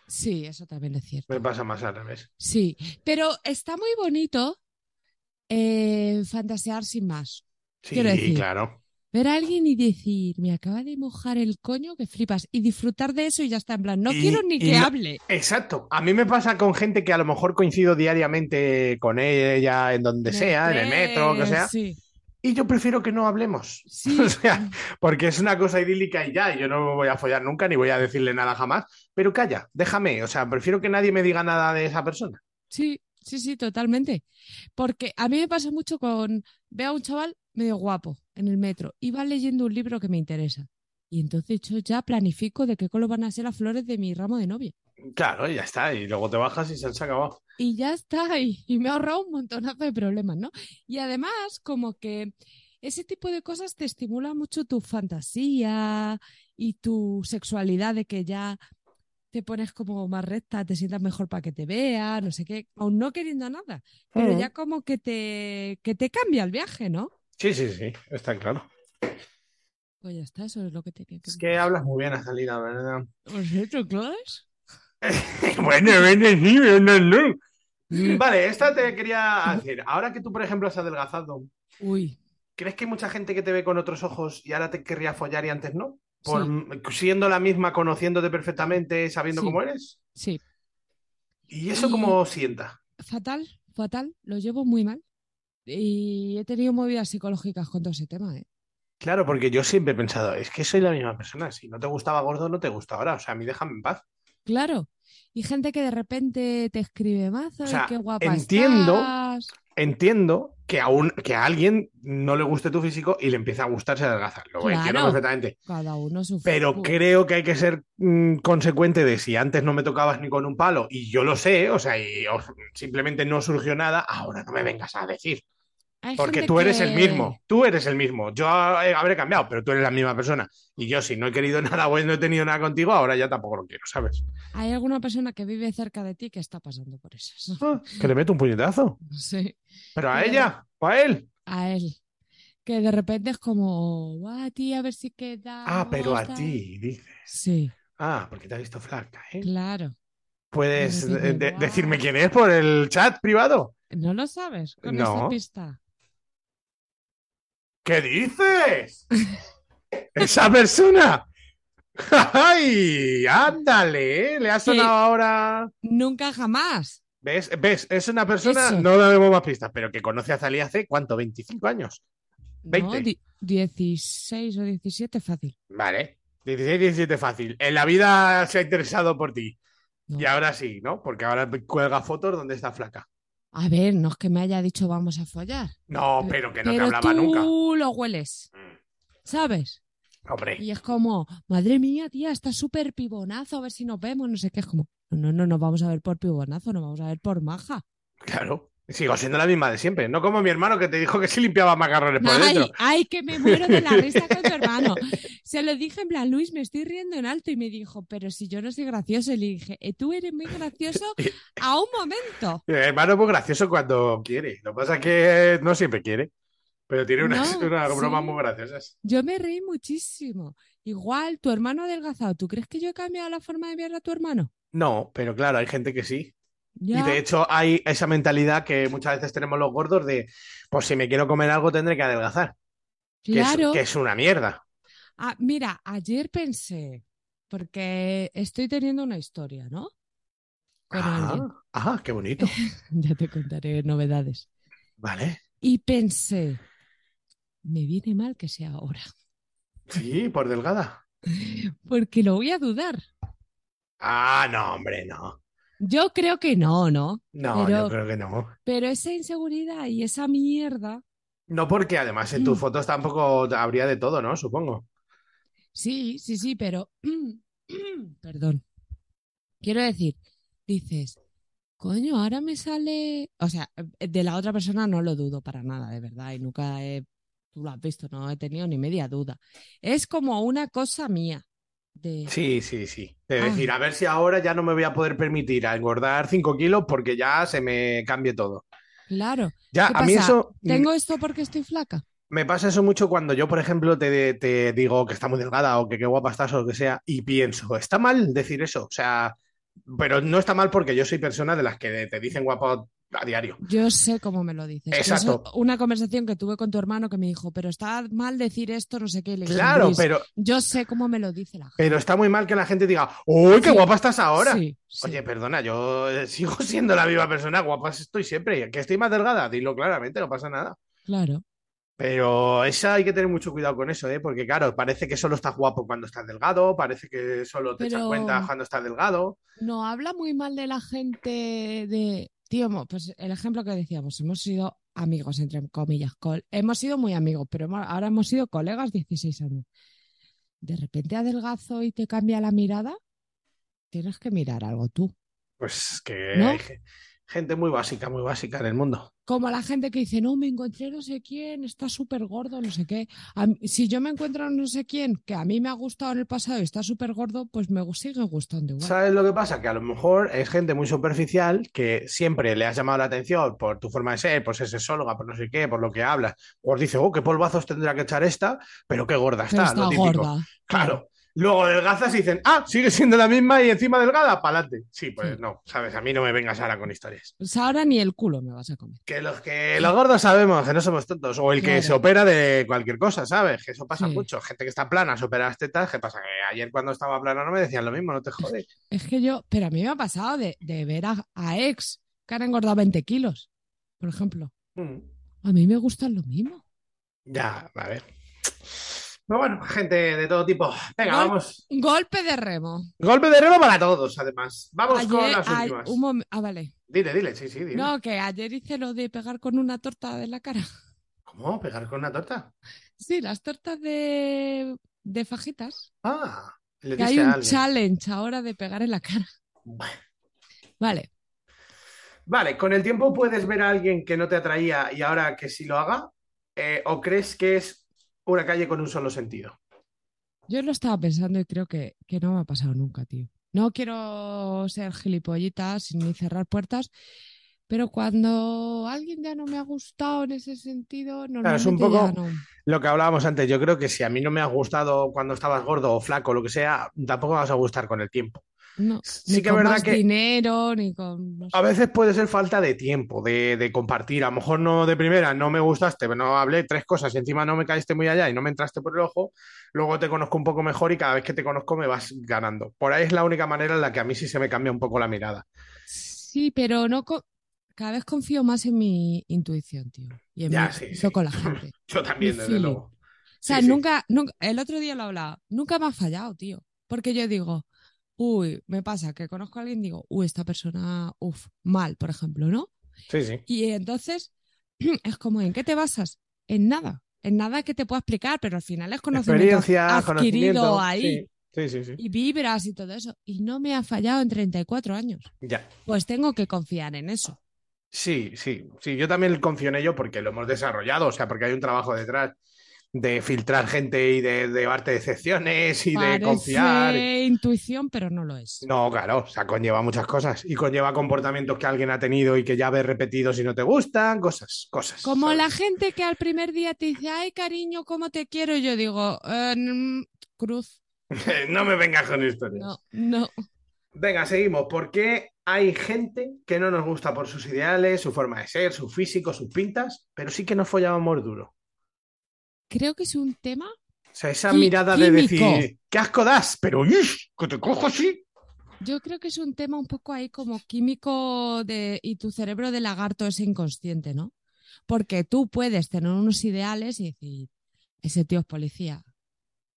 D: Sí, eso también es cierto.
C: Me pasa más al revés.
D: Sí, pero está muy bonito eh, fantasear sin más.
C: Sí,
D: Quiero decir-
C: claro.
D: Ver a alguien y decir, me acaba de mojar el coño, que flipas. Y disfrutar de eso y ya está en plan, no
C: Y-
D: quiero ni que
C: no-
D: hable.
C: Exacto. A mí me pasa con gente que a lo mejor coincido diariamente con ella en donde sea, en el metro, que sea.
D: Sí,
C: Y yo prefiero que no hablemos.
D: sí.
C: O sea, porque es una cosa idílica y ya, y yo no me voy a follar nunca ni voy a decirle nada jamás, pero calla, déjame, o sea, prefiero que nadie me diga nada de esa persona.
D: Sí, sí, sí, totalmente. Porque a mí me pasa mucho con, veo a un chaval medio guapo en el metro y va leyendo un libro que me interesa. Y entonces yo ya planifico de qué color van a ser las flores de mi ramo de novia.
C: Claro, y ya está. Y luego te bajas y se han acabado.
D: Y ya está, y, y me ha ahorrado un montonazo de problemas, ¿no? Y además, como que ese tipo de cosas te estimula mucho tu fantasía y tu sexualidad de que ya te pones como más recta, te sientas mejor para que te vea, no sé qué, aún no queriendo nada, pero
C: Mm.
D: ya como que te, que te cambia el viaje, ¿no?
C: Sí, sí, sí, está claro.
D: Pues ya está, eso es lo que tenía que
C: Es que hablas muy bien, Azalina, ¿verdad?
D: ¿Has hecho clases?
C: bueno, bueno, sí, no, no. Mm, Vale, esta te quería decir. Ahora que tú, por ejemplo, has adelgazado,
D: Uy,
C: ¿crees que hay mucha gente que te ve con otros ojos y ahora te querría follar y antes no? Por,
D: Sí.
C: siendo la misma, conociéndote perfectamente, sabiendo
D: Sí.
C: cómo eres.
D: sí,
C: ¿Y eso
D: Y-
C: cómo sienta?
D: fatal, fatal, lo llevo muy mal. Y he tenido movidas psicológicas con todo ese tema, ¿eh?
C: Claro, porque yo siempre he pensado, es que soy la misma persona. Si no te gustaba gordo, no te gusta ahora. O sea, a mí déjame en paz.
D: Claro. Y gente que de repente te escribe mazo,
C: O sea,
D: qué guapa
C: entiendo
D: estás.
C: Entiendo que a, un, que a alguien no le guste tu físico y le empieza a gustarse adelgazar. Lo
D: Claro.
C: entiendo perfectamente.
D: Cada uno su
C: Pero creo que hay que ser mm, consecuente de si antes no me tocabas ni con un palo y yo lo sé, o sea, y o- simplemente no surgió nada, ahora no me vengas a decir.
D: Hay
C: Porque tú eres el mismo, tú eres el mismo. Yo habré cambiado, pero tú eres la misma persona. Y yo, si no he querido nada o no he tenido nada contigo, ahora ya tampoco lo quiero, ¿sabes?
D: Hay alguna persona que vive cerca de ti que está pasando por eso.
C: Ah, que le meto un puñetazo.
D: Sí,
C: Pero a ella o a él.
D: a él. Que de repente es como, "Guau, a ti, a ver si queda.
C: Ah, pero a ti, dices.
D: Sí,
C: Ah, porque te ha visto flaca, ¿eh?
D: claro.
C: ¿Puedes
D: De
C: de- decirme quién es por el chat privado?
D: ¿No lo sabes con
C: No.
D: esa pista?
C: ¿Qué dices? ¿Esa persona? ¡Ay! ¡Ándale! ¿eh? Le ha sonado ahora.
D: Nunca jamás.
C: ¿Ves? ¿Ves? Es una persona,
D: Eso.
C: no damos más pistas, pero que conoce a Zalí hace ¿cuánto? ¿25 años?
D: No,
C: 20.
D: di- 16 o 17, fácil.
C: Vale. 16, 17 fácil. En la vida se ha interesado por ti.
D: No.
C: Y ahora sí, ¿no? Porque ahora cuelga fotos donde está flaca.
D: A ver, no es que me haya dicho vamos a follar.
C: No, pero que no te hablaba
D: tú
C: nunca.
D: lo hueles, ¿sabes?
C: Hombre.
D: Y es como, madre mía, tía, está súper pibonazo, a ver si nos vemos, no sé qué. Es como, no, no, no nos vamos a ver por pibonazo, nos vamos a ver por maja.
C: Claro. Sigo siendo la misma de siempre. No como mi hermano que te dijo que se limpiaba macarrones por
D: Ay,
C: dentro.
D: ay, que me muero de la risa con tu hermano. Se lo dije en plan, Luis, me estoy riendo en alto. Y me dijo, pero si yo no soy gracioso. Y le dije, "Eh, tú eres muy gracioso a un momento.
C: Mi hermano es muy gracioso cuando quiere. Lo que pasa es que no siempre quiere. Pero tiene unas,
D: No,
C: unas bromas
D: sí.
C: muy graciosas.
D: Yo me reí muchísimo. Igual, tu hermano adelgazado. ¿Tú crees que yo he cambiado la forma de ver a tu hermano?
C: No, pero claro, hay gente que sí. Y de hecho hay esa mentalidad que muchas veces tenemos los gordos de, pues si me quiero comer algo tendré que adelgazar. Que, es,
D: claro.
C: que es una mierda.
D: Ah, mira, ayer pensé, porque estoy teniendo una historia, ¿no? Con.
C: Ah, ah, qué bonito.
D: Ya te contaré novedades.
C: Vale.
D: Y pensé, me viene mal que sea ahora,
C: Sí, por delgada.
D: porque lo voy a dudar.
C: Ah, no, hombre, no.
D: Yo creo que no, ¿no?
C: No,
D: Pero-
C: yo creo que no.
D: Pero esa inseguridad y esa mierda,
C: No, porque además en tus
D: Mm.
C: fotos tampoco habría de todo, ¿no? Supongo.
D: sí, sí, sí, pero, perdón. Quiero decir, dices, coño, ahora me sale, o sea, de la otra persona no lo dudo para nada, de verdad, y nunca he, tú lo has visto, no he tenido ni media duda. Es como una cosa mía. De,
C: Sí, sí, sí. De
D: Ah.
C: decir, a ver si ahora ya no me voy a poder permitir a engordar 5 kilos porque ya se me cambie todo.
D: Claro.
C: Ya,
D: ¿Qué
C: a mí
D: pasa?
C: eso
D: ¿Tengo esto porque estoy flaca?
C: me pasa eso mucho cuando yo, por ejemplo, te, te digo que está muy delgada o que qué guapa estás o lo que sea, y pienso, ¿está mal decir eso? O sea, pero no está mal porque yo soy persona de las que te dicen guapa a diario.
D: Yo sé cómo me lo dices.
C: Exacto.
D: eso- una conversación que tuve con tu hermano que me dijo, pero está mal decir esto, no sé qué. le dije,
C: Claro,
D: "Luis,
C: pero,
D: Yo sé cómo me lo dice la gente.
C: pero está muy mal que la gente diga, ¡Uy, qué
D: Sí.
C: guapa estás ahora!
D: Sí, sí,
C: Oye, perdona, yo eh, sigo siendo la misma persona, guapa estoy siempre. ¿Que estoy más delgada? Dilo claramente, no pasa nada.
D: claro.
C: Pero esa hay que tener mucho cuidado con eso, ¿eh? Porque claro, parece que solo estás guapo cuando estás delgado, parece que solo te echas
D: Pero-
C: cuenta cuando estás delgado.
D: No, habla muy mal de la gente de... Tío, pues el ejemplo que decíamos, hemos sido amigos, entre comillas. col- Hemos sido muy amigos, pero hemos- ahora hemos sido colegas 16 años. de repente adelgazo y te cambia la mirada, tienes que mirar algo tú.
C: Pues que
D: ¿No?
C: hay gente muy básica, muy básica en el mundo.
D: Como la gente que dice, no, me encontré no sé quién, está súper gordo, no sé qué. Mí- si yo me encuentro no sé quién que a mí me ha gustado en el pasado y está súper gordo, pues me gu- sigue gustando igual.
C: ¿Sabes lo que pasa? Que a lo mejor es gente muy superficial que siempre le has llamado la atención por tu forma de ser, por ser sexóloga, por no sé qué, por lo que hablas. O dice, oh, qué polvazos tendrá que echar esta, pero qué gorda está,
D: está
C: lo típico.
D: gorda.
C: Claro. Luego adelgazas y dicen, ah, sigue siendo la misma y encima delgada, pa'lante. Sí, pues
D: Sí.
C: no, ¿sabes? A mí no me vengas ahora con historias.
D: Pues ahora ni el culo me vas a comer.
C: Que los que los gordos sabemos que no somos tontos. O el que
D: Claro.
C: se opera de cualquier cosa, ¿sabes? Que eso pasa
D: Sí.
C: mucho. Gente que está plana, se opera las tetas. ¿Qué pasa? Que ayer cuando estaba plana no me decían lo mismo, no te jodes.
D: Es que yo, pero a mí me ha pasado de, de ver a, a ex que han engordado 20 kilos, por ejemplo.
C: Mm.
D: A mí me gustan lo mismo.
C: Ya, a ver. Pero bueno, gente de todo tipo. Venga,
D: Gol-
C: vamos.
D: Golpe de remo.
C: Golpe de remo para todos, además. Vamos con las últimas.
D: un ah, vale.
C: Dile, dile, sí, sí, dile.
D: No, que ayer hice lo de pegar con una torta de la cara.
C: ¿Cómo? ¿Pegar con una torta?
D: Sí, las tortas de, de fajitas.
C: Ah, le
D: Que hay
C: a
D: un challenge ahora de pegar en la cara.
C: Bueno.
D: Vale.
C: Vale, ¿con el tiempo puedes ver a alguien que no te atraía y ahora que sí lo haga? Eh, ¿o crees que es una calle con un solo sentido?
D: Yo lo estaba pensando y creo que, que no me ha pasado nunca, tío. No quiero ser gilipollita sin ni cerrar puertas, pero cuando alguien ya no me ha gustado en ese sentido,
C: Claro, es un poco-
D: no.
C: Lo que hablábamos antes, yo creo que si a mí no me ha gustado cuando estabas gordo o flaco o lo que sea, tampoco me vas a gustar con el tiempo.
D: No,
C: Sí
D: ni
C: que
D: con
C: verdad
D: más
C: que-
D: dinero, ni con... no sé.
C: A veces puede ser falta de tiempo, de, de compartir. A lo mejor no de primera, no me gustaste, no hablé tres cosas y encima no me caíste muy allá y no me entraste por el ojo. Luego te conozco un poco mejor y cada vez que te conozco me vas ganando. Por ahí es la única manera en la que a mí sí se me cambia un poco la mirada.
D: Sí, pero no cada vez confío más en mi intuición, tío. Y en
C: Ya,
D: mi
C: sí,
D: con la gente.
C: Yo también,
D: Mi
C: desde
D: feeling.
C: luego.
D: O sea,
C: sí.
D: nunca, nunca, el otro día lo hablaba, nunca me ha fallado, tío. Porque yo digo, uy, me pasa que conozco a alguien y digo, uy, esta persona, uff, mal, por ejemplo, ¿no?
C: Sí, sí.
D: Y entonces es como, ¿en qué te basas? En nada, en nada que te pueda explicar, pero al final es conocimiento
C: Experiencia,
D: adquirido
C: conocimiento.
D: ahí
C: sí, sí. sí.
D: y vibras y todo eso. Y no me ha fallado en 34 años.
C: Ya.
D: Pues tengo que confiar en eso.
C: Sí, sí, sí. Yo también confío en ello porque lo hemos desarrollado, o sea, porque hay un trabajo detrás de filtrar gente y de, de darte decepciones y de confiar.
D: intuición, pero no lo es.
C: No, claro, o sea, conlleva muchas cosas y conlleva comportamientos que alguien ha tenido y que ya ves repetidos y no te gustan, cosas, cosas.
D: Como
C: ¿sabes?
D: la gente que al primer día te dice, ay, cariño, ¿cómo te quiero? Y yo digo, "Eh, mm, cruz.
C: no me vengas con historias.
D: No, no.
C: Venga, seguimos. ¿Por qué hay gente que no nos gusta por sus ideales, su forma de ser, su físico, sus pintas, pero sí que nos follábamos duro?
D: Creo que es un tema.
C: O sea, esa mirada de decir, qué asco das, pero ¡ish! que te cojo así.
D: Yo creo que es un tema un poco ahí como químico de, y tu cerebro de lagarto es inconsciente, ¿no? Porque tú puedes tener unos ideales y decir, ese tío es policía,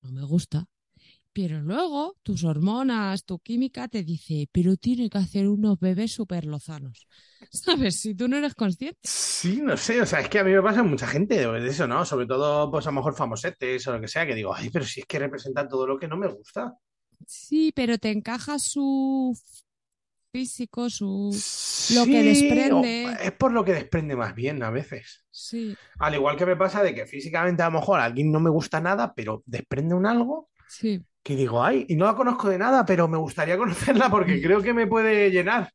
D: no me gusta. Pero luego tus hormonas, tu química te dice, pero tiene que hacer unos bebés súper lozanos. ¿Sabes? Si tú no eres consciente.
C: Sí, no sé, o sea, es que a mí me pasa mucha gente de eso, ¿no? Sobre todo, pues a lo mejor famosetes o lo que sea, que digo, ay, pero si es que representan todo lo que no me gusta.
D: Sí, pero te encaja su físico, su... Lo que desprende.
C: es por lo que desprende más bien a veces.
D: Sí,
C: Al igual que me pasa de que físicamente a lo mejor a alguien no me gusta nada, pero desprende un algo
D: sí.
C: Que digo, ay, y no la conozco de nada, pero me gustaría conocerla porque creo que me puede llenar.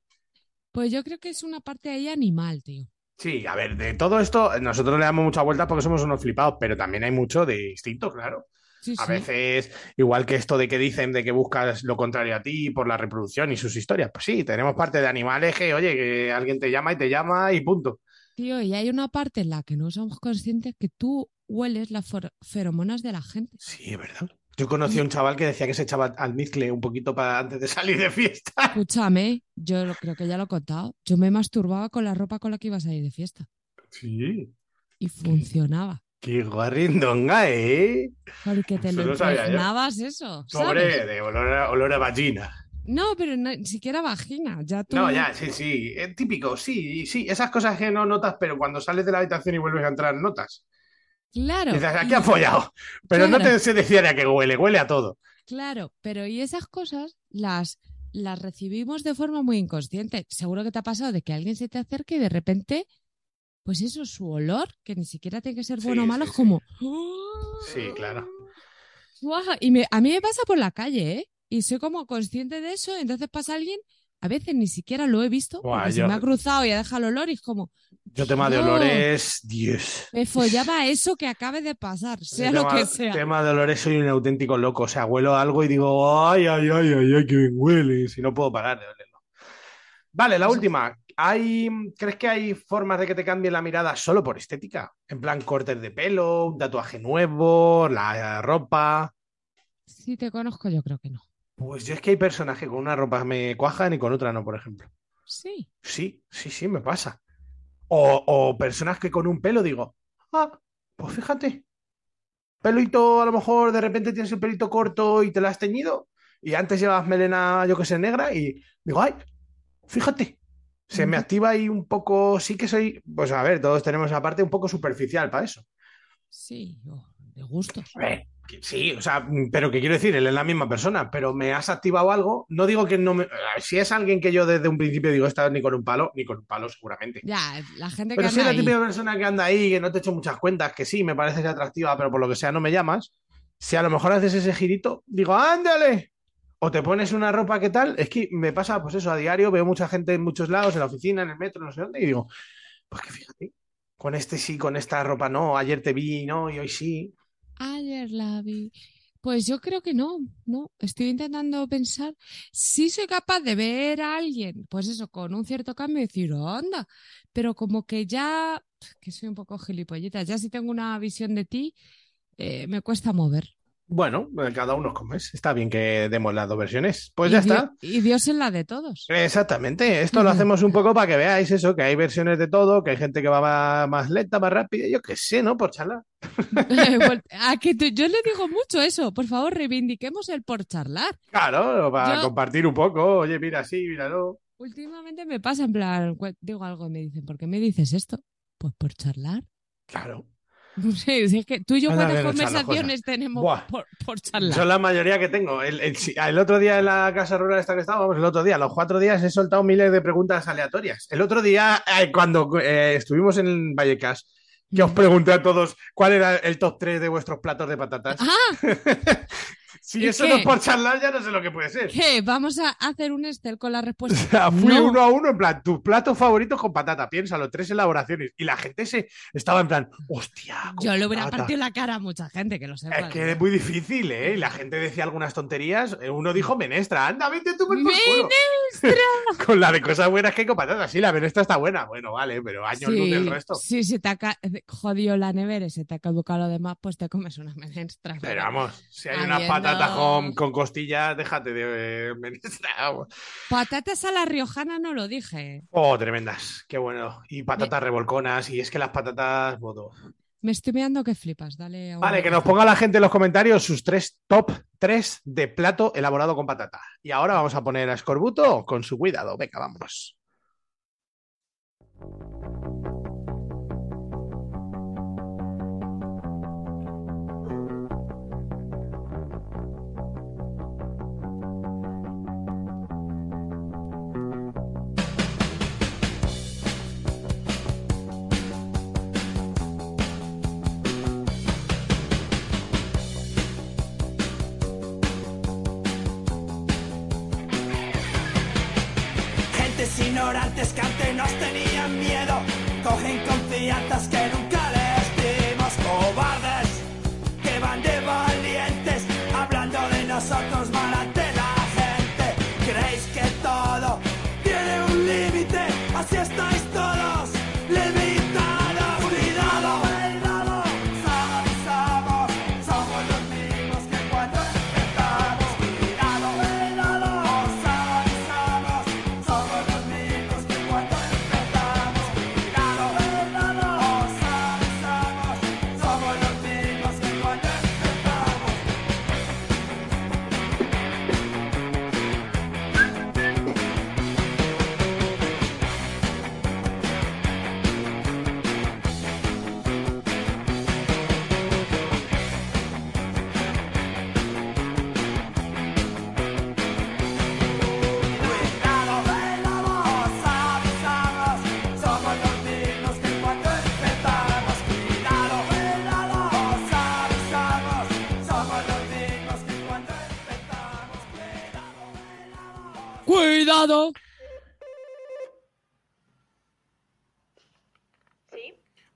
D: Pues yo creo que es una parte ahí animal, tío.
C: Sí, a ver, de todo esto, nosotros le damos muchas vueltas porque somos unos flipados, pero también hay mucho de instinto, claro.
D: Sí,
C: A
D: sí.
C: veces, igual que esto de que dicen de que buscas lo contrario a ti por la reproducción y sus historias, pues sí, tenemos parte de animales que, oye, que alguien te llama y te llama y punto.
D: Tío, y hay una parte en la que no somos conscientes que tú hueles las feromonas de la gente.
C: Sí, es verdad. Yo conocí a un chaval que decía que se echaba almizcle un poquito para antes de salir de fiesta.
D: Escúchame, yo lo- creo que ya lo he contado. Yo me masturbaba con la ropa con la que iba a salir de fiesta.
C: Sí.
D: Y funcionaba.
C: Qué guarrindonga, ¿eh?
D: Porque te
C: Eso
D: lo
C: no
D: impregnabas eso. ¿sabes?
C: de olor a, olor a vagina.
D: No, pero no- ni siquiera vagina. Ya tú.
C: No, ya, sí, sí. Es típico, sí, sí. Esas cosas que no notas, pero cuando sales de la habitación y vuelves a entrar, notas.
D: Claro.
C: Dices, aquí
D: y-
C: han follado. Pero no te sé decir a qué huele, huele a todo.
D: Claro, pero y esas cosas las, las recibimos de forma muy inconsciente. Seguro que te ha pasado de que alguien se te acerque y de repente, pues eso, su olor, que ni siquiera tiene que ser bueno o malo, es
C: sí.
D: como...
C: Sí, claro.
D: Guau, Y me- a mí me pasa por la calle, ¿eh? Y soy como consciente de eso, entonces pasa alguien, a veces ni siquiera lo he visto,
C: Buah,
D: porque se me ha cruzado y ha dejado el olor y es como,
C: Yo tema de
D: No.
C: olores, Dios.
D: me follaba eso que acabe de pasar, sea
C: Yo
D: lo
C: tema,
D: que sea.
C: Tema de olores soy un auténtico loco. O sea, huelo algo y digo, ay, ay, ay, ay, ay, que bien huele. Si no puedo parar de olerlo. Vale, la última. ¿Hay, ¿Crees que hay formas de que te cambie la mirada solo por estética? En plan, cortes de pelo, un tatuaje nuevo, la ropa.
D: Si te conozco, yo creo que no.
C: Pues yo es que hay personas que con una ropa me cuajan y con otra no, por ejemplo.
D: Sí.
C: Sí, sí, sí, me pasa. O, o personas que con un pelo digo, ah, pues fíjate, pelito, a lo mejor de repente tienes el pelito corto y te lo has teñido, y antes llevabas melena, yo que sé, negra, y digo, ay, fíjate, se me activa ahí un poco, sí que soy, pues a ver, todos tenemos esa parte un poco superficial para eso.
D: Sí, oh, de gustos.
C: A ver, sí, o sea, mm, pero que quiero decir, él es la misma persona, pero me has activado algo. No digo que no me. Si es alguien que yo desde un principio digo, esta ni con un palo, ni con un palo, seguramente.
D: Ya, la gente
C: Pero
D: que
C: si es la
D: ahí.
C: típica persona que anda ahí, que no te echo muchas cuentas, que sí, me pareces atractiva, pero por lo que sea no me llamas. Si a lo mejor haces ese girito, digo, ándale. O te pones una ropa que tal. Es que me pasa, pues eso, a diario, veo mucha gente en muchos lados, en la oficina, en el metro, no sé dónde, y digo, pues que fíjate, con este sí, con esta ropa no, ayer te vi, no, y hoy sí.
D: Ayer la vi. Pues yo creo que no, no. Estoy intentando pensar. Sí soy capaz de ver a alguien, pues eso, con un cierto cambio y decir, anda. Pero como que ya, que soy un poco gilipollita, ya si tengo una visión de ti, eh, me cuesta mover.
C: Bueno, eh, cada uno como es. Está bien que demos las dos versiones. Pues
D: Y
C: ya está.
D: Y Dios en la de todos.
C: Exactamente, esto lo hacemos un poco para que veáis eso, que hay versiones de todo, que hay gente que va más, lenta, más rápida, yo qué sé, ¿no? Por charlar.
D: Bueno, a que yo le digo mucho eso. Por favor, reivindiquemos el por charlar.
C: Claro, para
D: Yo-
C: compartir un poco, oye, mira, sí, míralo.
D: Últimamente me pasa en plan, digo algo y me dicen, ¿por qué me dices esto? Pues por charlar.
C: Claro.
D: Si es que tú y yo cuántas conversaciones tenemos
C: Buah.
D: por, por charlar.
C: Son la mayoría que tengo. El, el- sí, el otro día en la casa rural esta que estábamos, el otro día, los cuatro días he soltado miles de preguntas aleatorias. El otro día, eh, cuando eh, estuvimos en Vallecas, que os pregunté a todos cuál era el top 3 de vuestros platos de patatas.
D: Ah,
C: si
D: ¿y
C: eso
D: qué?
C: no es por charlar, ya no sé lo que puede ser.
D: ¿qué? Vamos a hacer un Excel con la
C: O
D: respuesta.
C: sea, fui
D: No.
C: uno a uno en plan, tus platos favoritos con patata, piénsalo, tres elaboraciones. Y la gente se estaba en plan, hostia. con
D: Yo le hubiera
C: patata".
D: partido la cara a mucha gente que lo sepa.
C: Es que es muy difícil, ¿eh? Y la gente decía algunas tonterías. Eh, Uno dijo menestra, anda, vete tú por culo. Con la de cosas buenas que hay con patatas. Sí, la menestra está buena. Bueno, vale, pero años luz del resto.
D: sí, si te ha ca- jodido la nevera y se te ha caducado lo demás, pues te comes una menestra.
C: Pero vamos, si hay unas patatas con, con costillas, déjate de eh, vamos.
D: Patatas a la riojana no lo dije.
C: Oh, tremendas, qué bueno. Y patatas revolconas, y es que las patatas. bodo.
D: Me estoy mirando que flipas, dale. a
C: Vale, que nos ponga la gente en los comentarios sus tres top 3 de plato elaborado con patata. Y ahora vamos a poner a Escorbuto con su cuidado. Venga, vamos.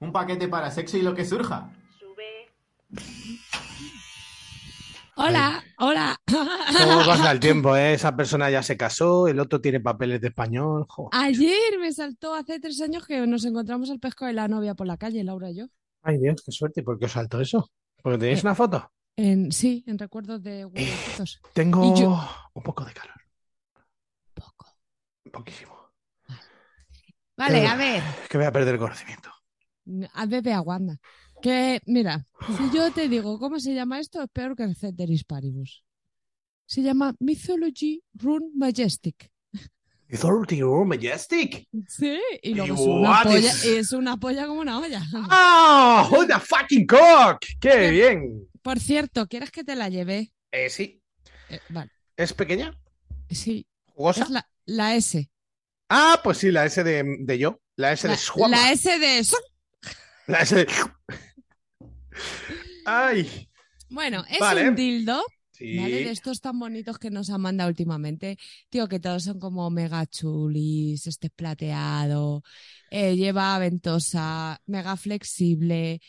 A: Un
G: paquete para sexo y lo que surja.
D: Hola, hola.
C: ¿Cómo pasa el tiempo, eh? Esa persona ya se casó, el otro tiene papeles de español. jo.
D: Ayer me saltó hace tres años que nos encontramos el pesco de la novia por la calle, Laura y yo.
C: Ay, Dios, qué suerte. ¿Y por qué os saltó eso? ¿Porque tenéis una foto?
D: En, sí, en recuerdos de huevecitos.
C: Tengo
D: yo-
C: un poco de calor.
D: Poco.
C: Poquísimo.
D: Vale,
C: Eh,
D: a ver.
C: Que voy a perder el conocimiento.
D: A bebé aguanta. Que, mira, si yo te digo cómo se llama esto, es peor que el Ceteris Paribus. Se llama Mythology Rune Majestic.
C: Authority or Majestic.
D: Sí, y luego es
C: ¿Y
D: una, polla,
C: is-
D: es una polla como una olla.
C: ¡Ah! ¡Oh, the fucking cock! ¡Qué bien!
D: Por cierto, ¿quieres que te la lleve?
C: Eh, sí.
D: Eh, vale,
C: ¿Es pequeña?
D: sí.
C: ¿Jugosa?
D: Es la, la S.
C: Ah, pues sí, la S de, de yo. La S
D: La,
C: de Schwab.
D: la S de...
C: ¡Ay!
D: Bueno, es
C: Vale.
D: un dildo,
C: Sí.
D: ¿vale? De estos tan bonitos que nos han mandado últimamente. Tío, que todos son como mega chulis, este es plateado, eh, lleva ventosa, mega flexible.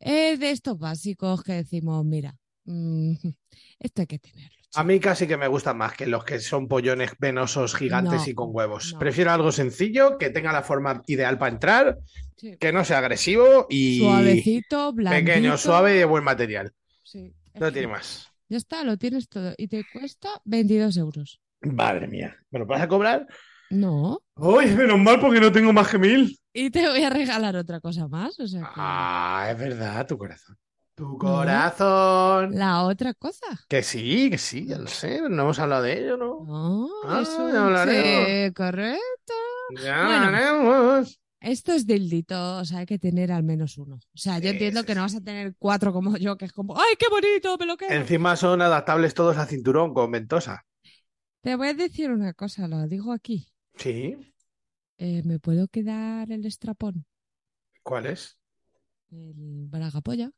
D: Es de estos básicos que decimos, mira, mm, esto hay que tenerlo.
C: A mí casi que me gustan más que los que son pollones venosos gigantes
D: No,
C: y con huevos.
D: no.
C: Prefiero algo sencillo, que tenga la forma ideal para entrar,
D: Sí.
C: que no sea agresivo y
D: Suavecito, blandito.
C: pequeño, suave y de buen material.
D: Sí,
C: No tiene más.
D: Ya está, lo tienes todo. Y te cuesta 22 euros.
C: Madre mía. ¿Me lo vas a cobrar?
D: No.
C: Uy, menos mal porque no tengo más que mil.
D: Y te voy a regalar otra cosa más. O sea que...
C: Ah, es verdad, tu corazón. Tu corazón.
D: La otra cosa.
C: Que sí, que sí, ya lo sé. No hemos hablado de ello, ¿no?
D: No,
C: Ah,
D: eso
C: ya hablaremos.
D: sí, correcto.
C: Ya
D: Bueno.
C: hablaremos.
D: Esto es dildito, o sea, hay que tener al menos uno. O sea, yo
C: Sí,
D: entiendo
C: sí,
D: que no vas a tener cuatro como yo, que es como, ¡ay, qué bonito! Me lo quedo.
C: Encima son adaptables todos a cinturón con ventosa.
D: Te voy a decir una cosa, lo digo aquí.
C: Sí.
D: Eh, ¿me puedo quedar el estrapón?
C: ¿Cuál es?
D: El bragapolla.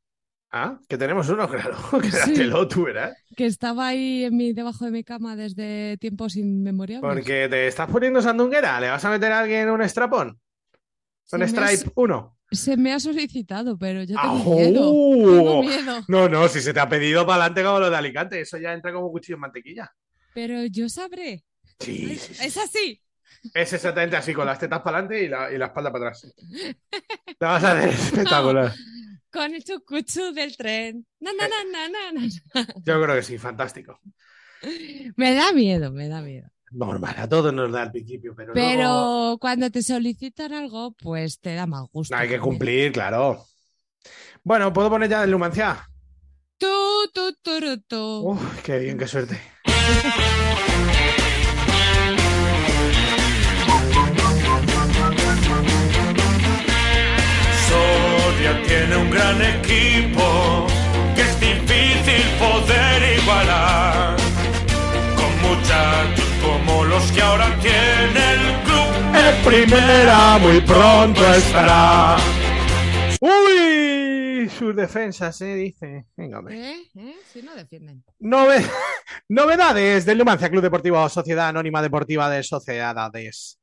C: Ah, que tenemos uno, claro. Quédatelo tú, verás.
D: Que estaba ahí en mi, debajo de mi cama desde tiempos inmemoriales.
C: Porque te estás poniendo sandunguera. ¿Le vas a meter a alguien un strapón? ¿Un stripe
D: so-
C: 1?
D: Se me ha solicitado, pero yo tengo miedo. Tengo miedo.
C: No, no, si se te ha pedido para adelante como lo de Alicante, eso ya entra como cuchillo en mantequilla.
D: Pero yo sabré.
C: Sí,
D: Es,
C: sí, sí.
D: es así.
C: Es exactamente así, con las tetas para adelante y la, y la espalda para atrás. La vas a hacer espectacular.
D: Con el chucuchu del tren. Na, na, na.
C: Yo creo que sí, fantástico.
D: Me da miedo, me da miedo.
C: Normal, a todos nos da al principio, pero,
D: Pero
C: luego
D: cuando te solicitan algo, pues te da más gusto.
C: hay que cumplir, claro. Bueno, ¿puedo poner ya el Lumancia?
D: Tú, tú, tú.
C: Uf, qué bien, qué suerte.
F: Tiene un gran equipo que es difícil poder igualar. Con muchachos como los que ahora tiene el club.
C: En primera muy pronto estará. Uy, sus defensas, se dice. Venga, hombre.
D: ¿Eh? ¿Eh? Si no defienden.
C: Nove- Novedades del Numancia Club Deportivo Sociedad Anónima Deportiva de Sociedades.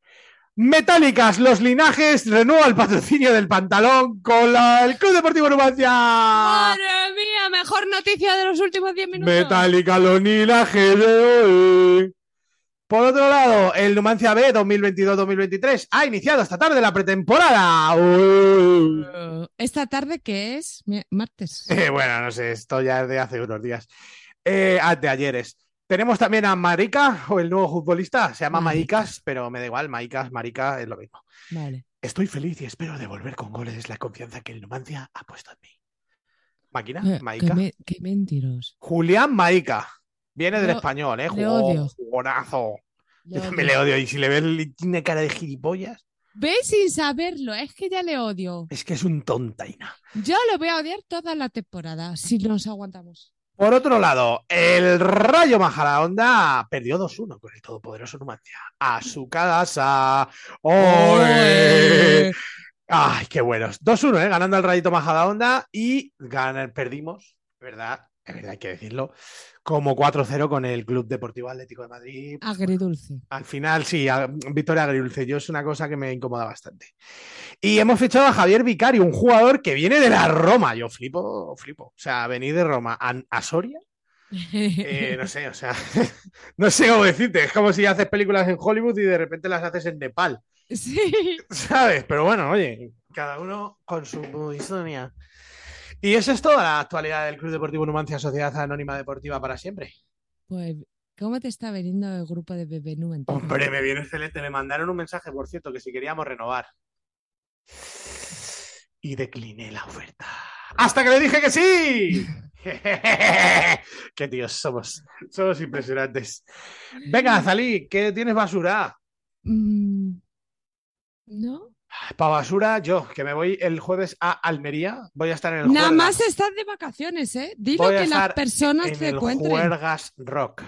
C: Metálicas, los linajes, renueva el patrocinio del pantalón con la- el Club Deportivo Numancia.
D: ¡Madre mía! Mejor noticia de los últimos 10 minutos.
C: Metálica, los linajes de hoy. Por otro lado, el Numancia B 2022-2023 ha iniciado esta tarde la pretemporada. Uy.
D: Esta tarde, ¿qué es? Martes.
C: Eh, bueno, no sé, esto ya es de hace unos días. Eh, ah, de ayeres. Tenemos también a Marica, o el nuevo futbolista. Se llama
D: Marica.
C: Maicas, pero me da igual. Maicas, Marica, es lo mismo.
D: Vale.
C: Estoy feliz y espero devolver con goles la confianza que el Numancia ha puesto en mí. ¿Máquina?
D: Eh,
C: Maica.
D: qué, me- qué mentiros.
C: Julián Maica. Viene del español, ¿eh? Jugó, jugonazo. Yo también le odio. Y si le ves, le tiene cara de gilipollas.
D: Ve sin saberlo, es que ya le odio.
C: Es que es un tontaina.
D: Yo lo voy a odiar toda la temporada, si nos aguantamos.
C: Por otro lado, el Rayo Majadahonda perdió 2-1 con el todopoderoso Numancia. A su casa. ¡Oe! Ay, qué buenos. 2-1, ¿eh? Ganando el Rayito Majadahonda y ganar, perdimos, ¿verdad? Es verdad, hay que decirlo, como 4-0 con el Club Deportivo Atlético de Madrid.
D: Agridulce.
C: Al final, sí, a- victoria agridulce. Yo es una cosa que me incomoda bastante. Y hemos fichado a Javier Vicario, un jugador que viene de la Roma. Yo flipo, flipo. O sea, venir de Roma a, a Soria, eh, no sé, o sea, no sé cómo decirte. Es como si haces películas en Hollywood y de repente las haces en Nepal,
D: Sí.
C: ¿sabes? Pero bueno, oye, cada uno con su historia. Y eso es toda la actualidad del Club Deportivo Numancia Sociedad Anónima Deportiva para siempre.
D: Pues, ¿cómo te está veniendo el grupo de Bebé Numental?
C: Hombre, me viene excelente. Me mandaron un mensaje, por cierto, que si queríamos renovar. Y decliné la oferta. ¡Hasta que le dije que sí! ¡Qué tíos somos! Somos impresionantes. Venga, Zalí, ¿qué tienes basura?
D: Mm, ¿No?
C: Para basura, yo, que me voy el jueves a Almería. Voy a estar en el
D: Nada
C: Juergas.
D: más estás de vacaciones, ¿eh? Dilo
C: Voy
D: que las personas
C: en
D: te
C: el
D: encuentren.
C: Juergas Rock.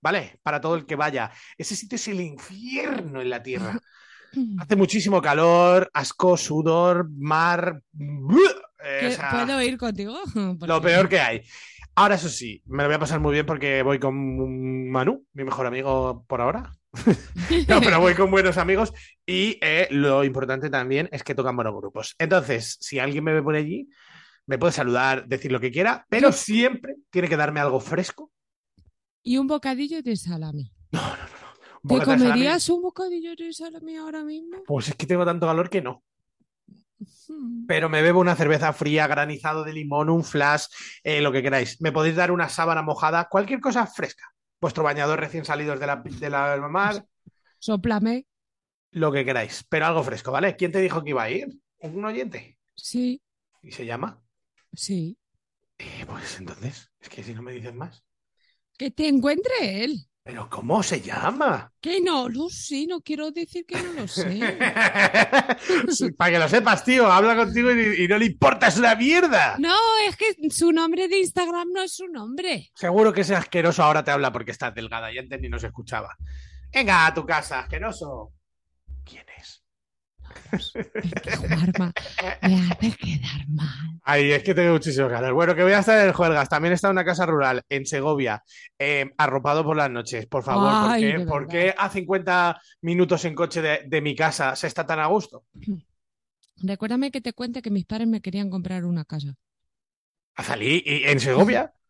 C: ¿Vale? Para todo el que vaya. Ese sitio es el infierno en la tierra. Hace muchísimo calor, asco, sudor, mar. eh,
D: ¿Qué-
C: o sea,
D: ¿Puedo ir contigo?
C: lo peor que hay. Ahora, eso sí, me lo voy a pasar muy bien porque voy con Manu, mi mejor amigo por ahora. No, pero voy con buenos amigos y eh, lo importante también es que tocan buenos grupos. Entonces, si alguien me ve por allí, me puede saludar, decir lo que quiera, pero siempre tiene que darme algo fresco.
D: Y un bocadillo de salami.
C: Un
D: ¿Te
C: bocata de salami.
D: comerías un bocadillo de salami ahora mismo?
C: Pues es que tengo tanto calor que no.
D: Mm.
C: Pero me bebo una cerveza fría, granizado de limón, un flash, eh, lo que queráis. Me podéis dar una sábana mojada, cualquier cosa fresca. Vuestro bañador recién salidos de la, de la mar,
D: Sóplame.
C: lo que queráis. Pero algo fresco, ¿vale? ¿Quién te dijo que iba a ir? ¿Un oyente?
D: Sí,
C: ¿Y se llama?
D: sí.
C: Eh, pues entonces, es que si no me dices más.
D: Que te encuentre él.
C: ¿Pero cómo se llama?
D: Que no lo sé, no quiero decir que no lo sé.
C: Para que lo sepas, tío, habla contigo y, y no le importa, es una mierda.
D: No, es que su nombre de Instagram no es su nombre.
C: Seguro que ese asqueroso ahora te habla porque estás delgada y antes ni nos escuchaba. Venga, a tu casa, asqueroso. ¿Quién es?
D: Mal. Me hace quedar mal.
C: Ay, es que tengo muchísimo ganas. Bueno, que voy a estar en el Juergas. También está en una casa rural en Segovia, eh, arropado por las noches. Por favor, ¿por
D: Ay,
C: qué, por qué a 50 minutos en coche de, de mi casa se está tan a gusto?
D: Recuérdame que te cuente que mis padres me querían comprar una casa.
C: ¿A salir y- en Segovia?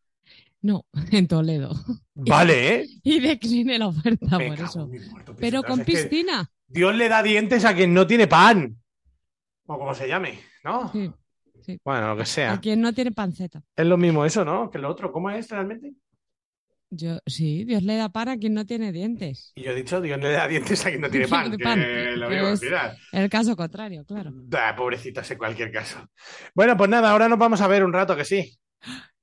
D: No, en Toledo.
C: Vale, ¿eh?
D: Y decliné la oferta
C: Me
D: por eso.
C: muerto,
D: Pero con
C: Es
D: piscina.
C: Dios le da dientes a quien no tiene pan. O como se llame, ¿no?
D: Sí, sí.
C: Bueno, lo que sea.
D: A quien no tiene panceta.
C: Es lo mismo eso, ¿no? Que lo otro. ¿Cómo es realmente?
D: Yo, sí, Dios le da pan a quien no tiene dientes.
C: Y yo he dicho, Dios le da dientes a quien no tiene pan.
D: De
C: que
D: pan,
C: lo.
D: El caso contrario, claro.
C: Da, pobrecitas en cualquier caso. Bueno, pues nada, ahora nos vamos a ver un rato que sí.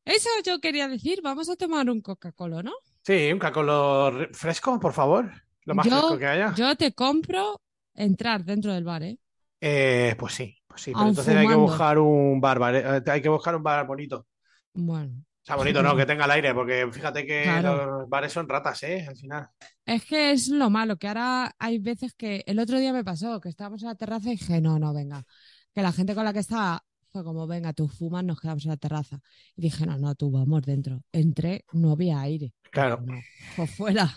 D: Eso yo quería decir, vamos a tomar un Coca-Cola, ¿no?
C: Sí, un re- fresco, por favor. Lo más
D: Yo-
C: que haya.
D: Yo te compro entrar dentro del bar, ¿eh?
C: Eh, pues sí, pues sí. Pero entonces hay que buscar un bar, vale, eh, hay que buscar un bar bonito.
D: Bueno,
C: O sea, bonito no, que tenga el aire, porque fíjate que
D: Claro.
C: los bares son ratas, ¿eh? Al final.
D: es que es lo malo, que ahora hay veces que el otro día me pasó, que estábamos en la terraza y dije, no, no, venga. Que la gente con la que estaba fue como, venga, tú fumas, nos quedamos en la terraza. Y dije, no, no, tú vamos dentro. Entré, no había aire.
C: Claro.
D: No, fue fuera.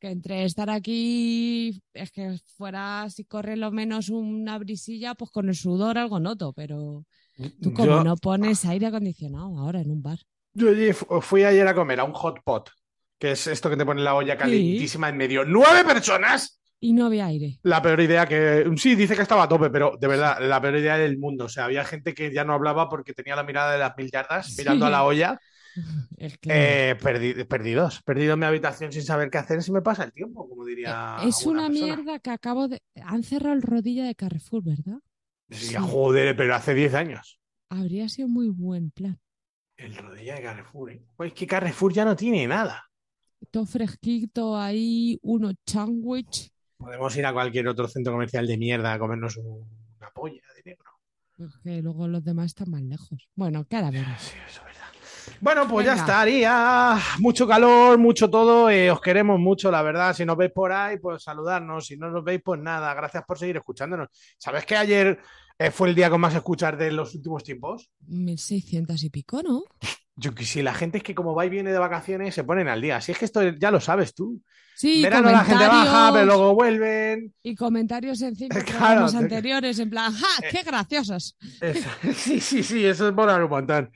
D: Que entre estar aquí, es que fuera, si corre lo menos una brisilla, pues con el sudor algo noto, pero tú como
C: Yo,
D: no pones aire acondicionado ahora en un bar.
C: yo fui ayer a comer a un hot pot, que es esto que te pone la olla calientísima en medio. ¡Nueve personas!
D: Y no había aire.
C: La peor idea que. Sí, dice que estaba a tope, pero de verdad, la peor idea del mundo. O sea, había gente que ya no hablaba porque tenía la mirada de las mil yardas,
D: Sí.
C: mirando a la olla.
D: Es que
C: Eh, perdi- perdidos, perdido en mi habitación sin saber qué hacer, se me pasa el tiempo, como diría.
D: Eh, es
C: alguna
D: una
C: persona.
D: mierda que acabo de... Han cerrado el rodilla de Carrefour, ¿verdad?
C: Sí, joder, pero hace 10 años.
D: Habría sido muy buen plan.
C: El rodilla de Carrefour, ¿eh? Pues es que Carrefour ya no tiene nada.
D: Todo fresquito ahí, uno sándwich.
C: Podemos ir a cualquier otro centro comercial de mierda a comernos un- una polla de negro.
D: Que luego los demás están más lejos. Bueno, ahora veremos.
C: Sí, eso es verdad. Bueno, pues ya estaría. Mucho calor, mucho todo. eh, os queremos mucho, la verdad. Si nos veis por ahí, pues saludarnos. Si no nos veis, pues nada. Gracias por seguir escuchándonos. ¿Sabes que ayer eh, fue el día con más escuchas de los últimos tiempos?
D: 1600 y pico, ¿no?
C: Yo que si la gente es que como va y viene de vacaciones se ponen al día. Si es que esto ya lo sabes tú.
D: Sí,
C: verano la gente baja, pero luego vuelven.
D: Y comentarios en cinco
C: Claro,
D: anteriores, en plan, ¡ja! ¡Qué graciosos!
C: Sí, sí, sí, eso es mola un montón.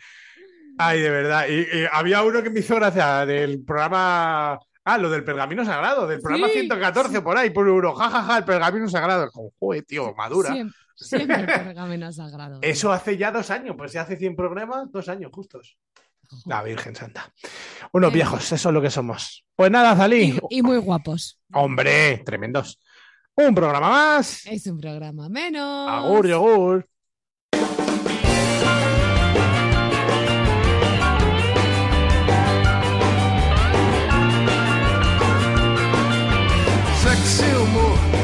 C: Ay, de verdad. Y, y había uno que me hizo gracia del programa. Ah, lo del pergamino sagrado, del programa
D: Sí,
C: 114 por ahí, por uno. jajaja, el pergamino sagrado. Como, joder, tío, madura.
D: Siempre, siempre el pergamino sagrado.
C: Eso hace ya dos años, pues ya hace 100 programas, dos años justos. La Virgen Santa. Unos
D: Eh.
C: viejos, eso es lo que somos. Pues nada, Zalí.
D: Y, y muy guapos.
C: Hombre, tremendos. Un programa más.
D: Es un programa menos.
C: Agur, yogur.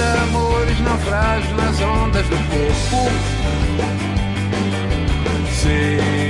H: nada, amores naufrágios nas ondas do corpo. Sei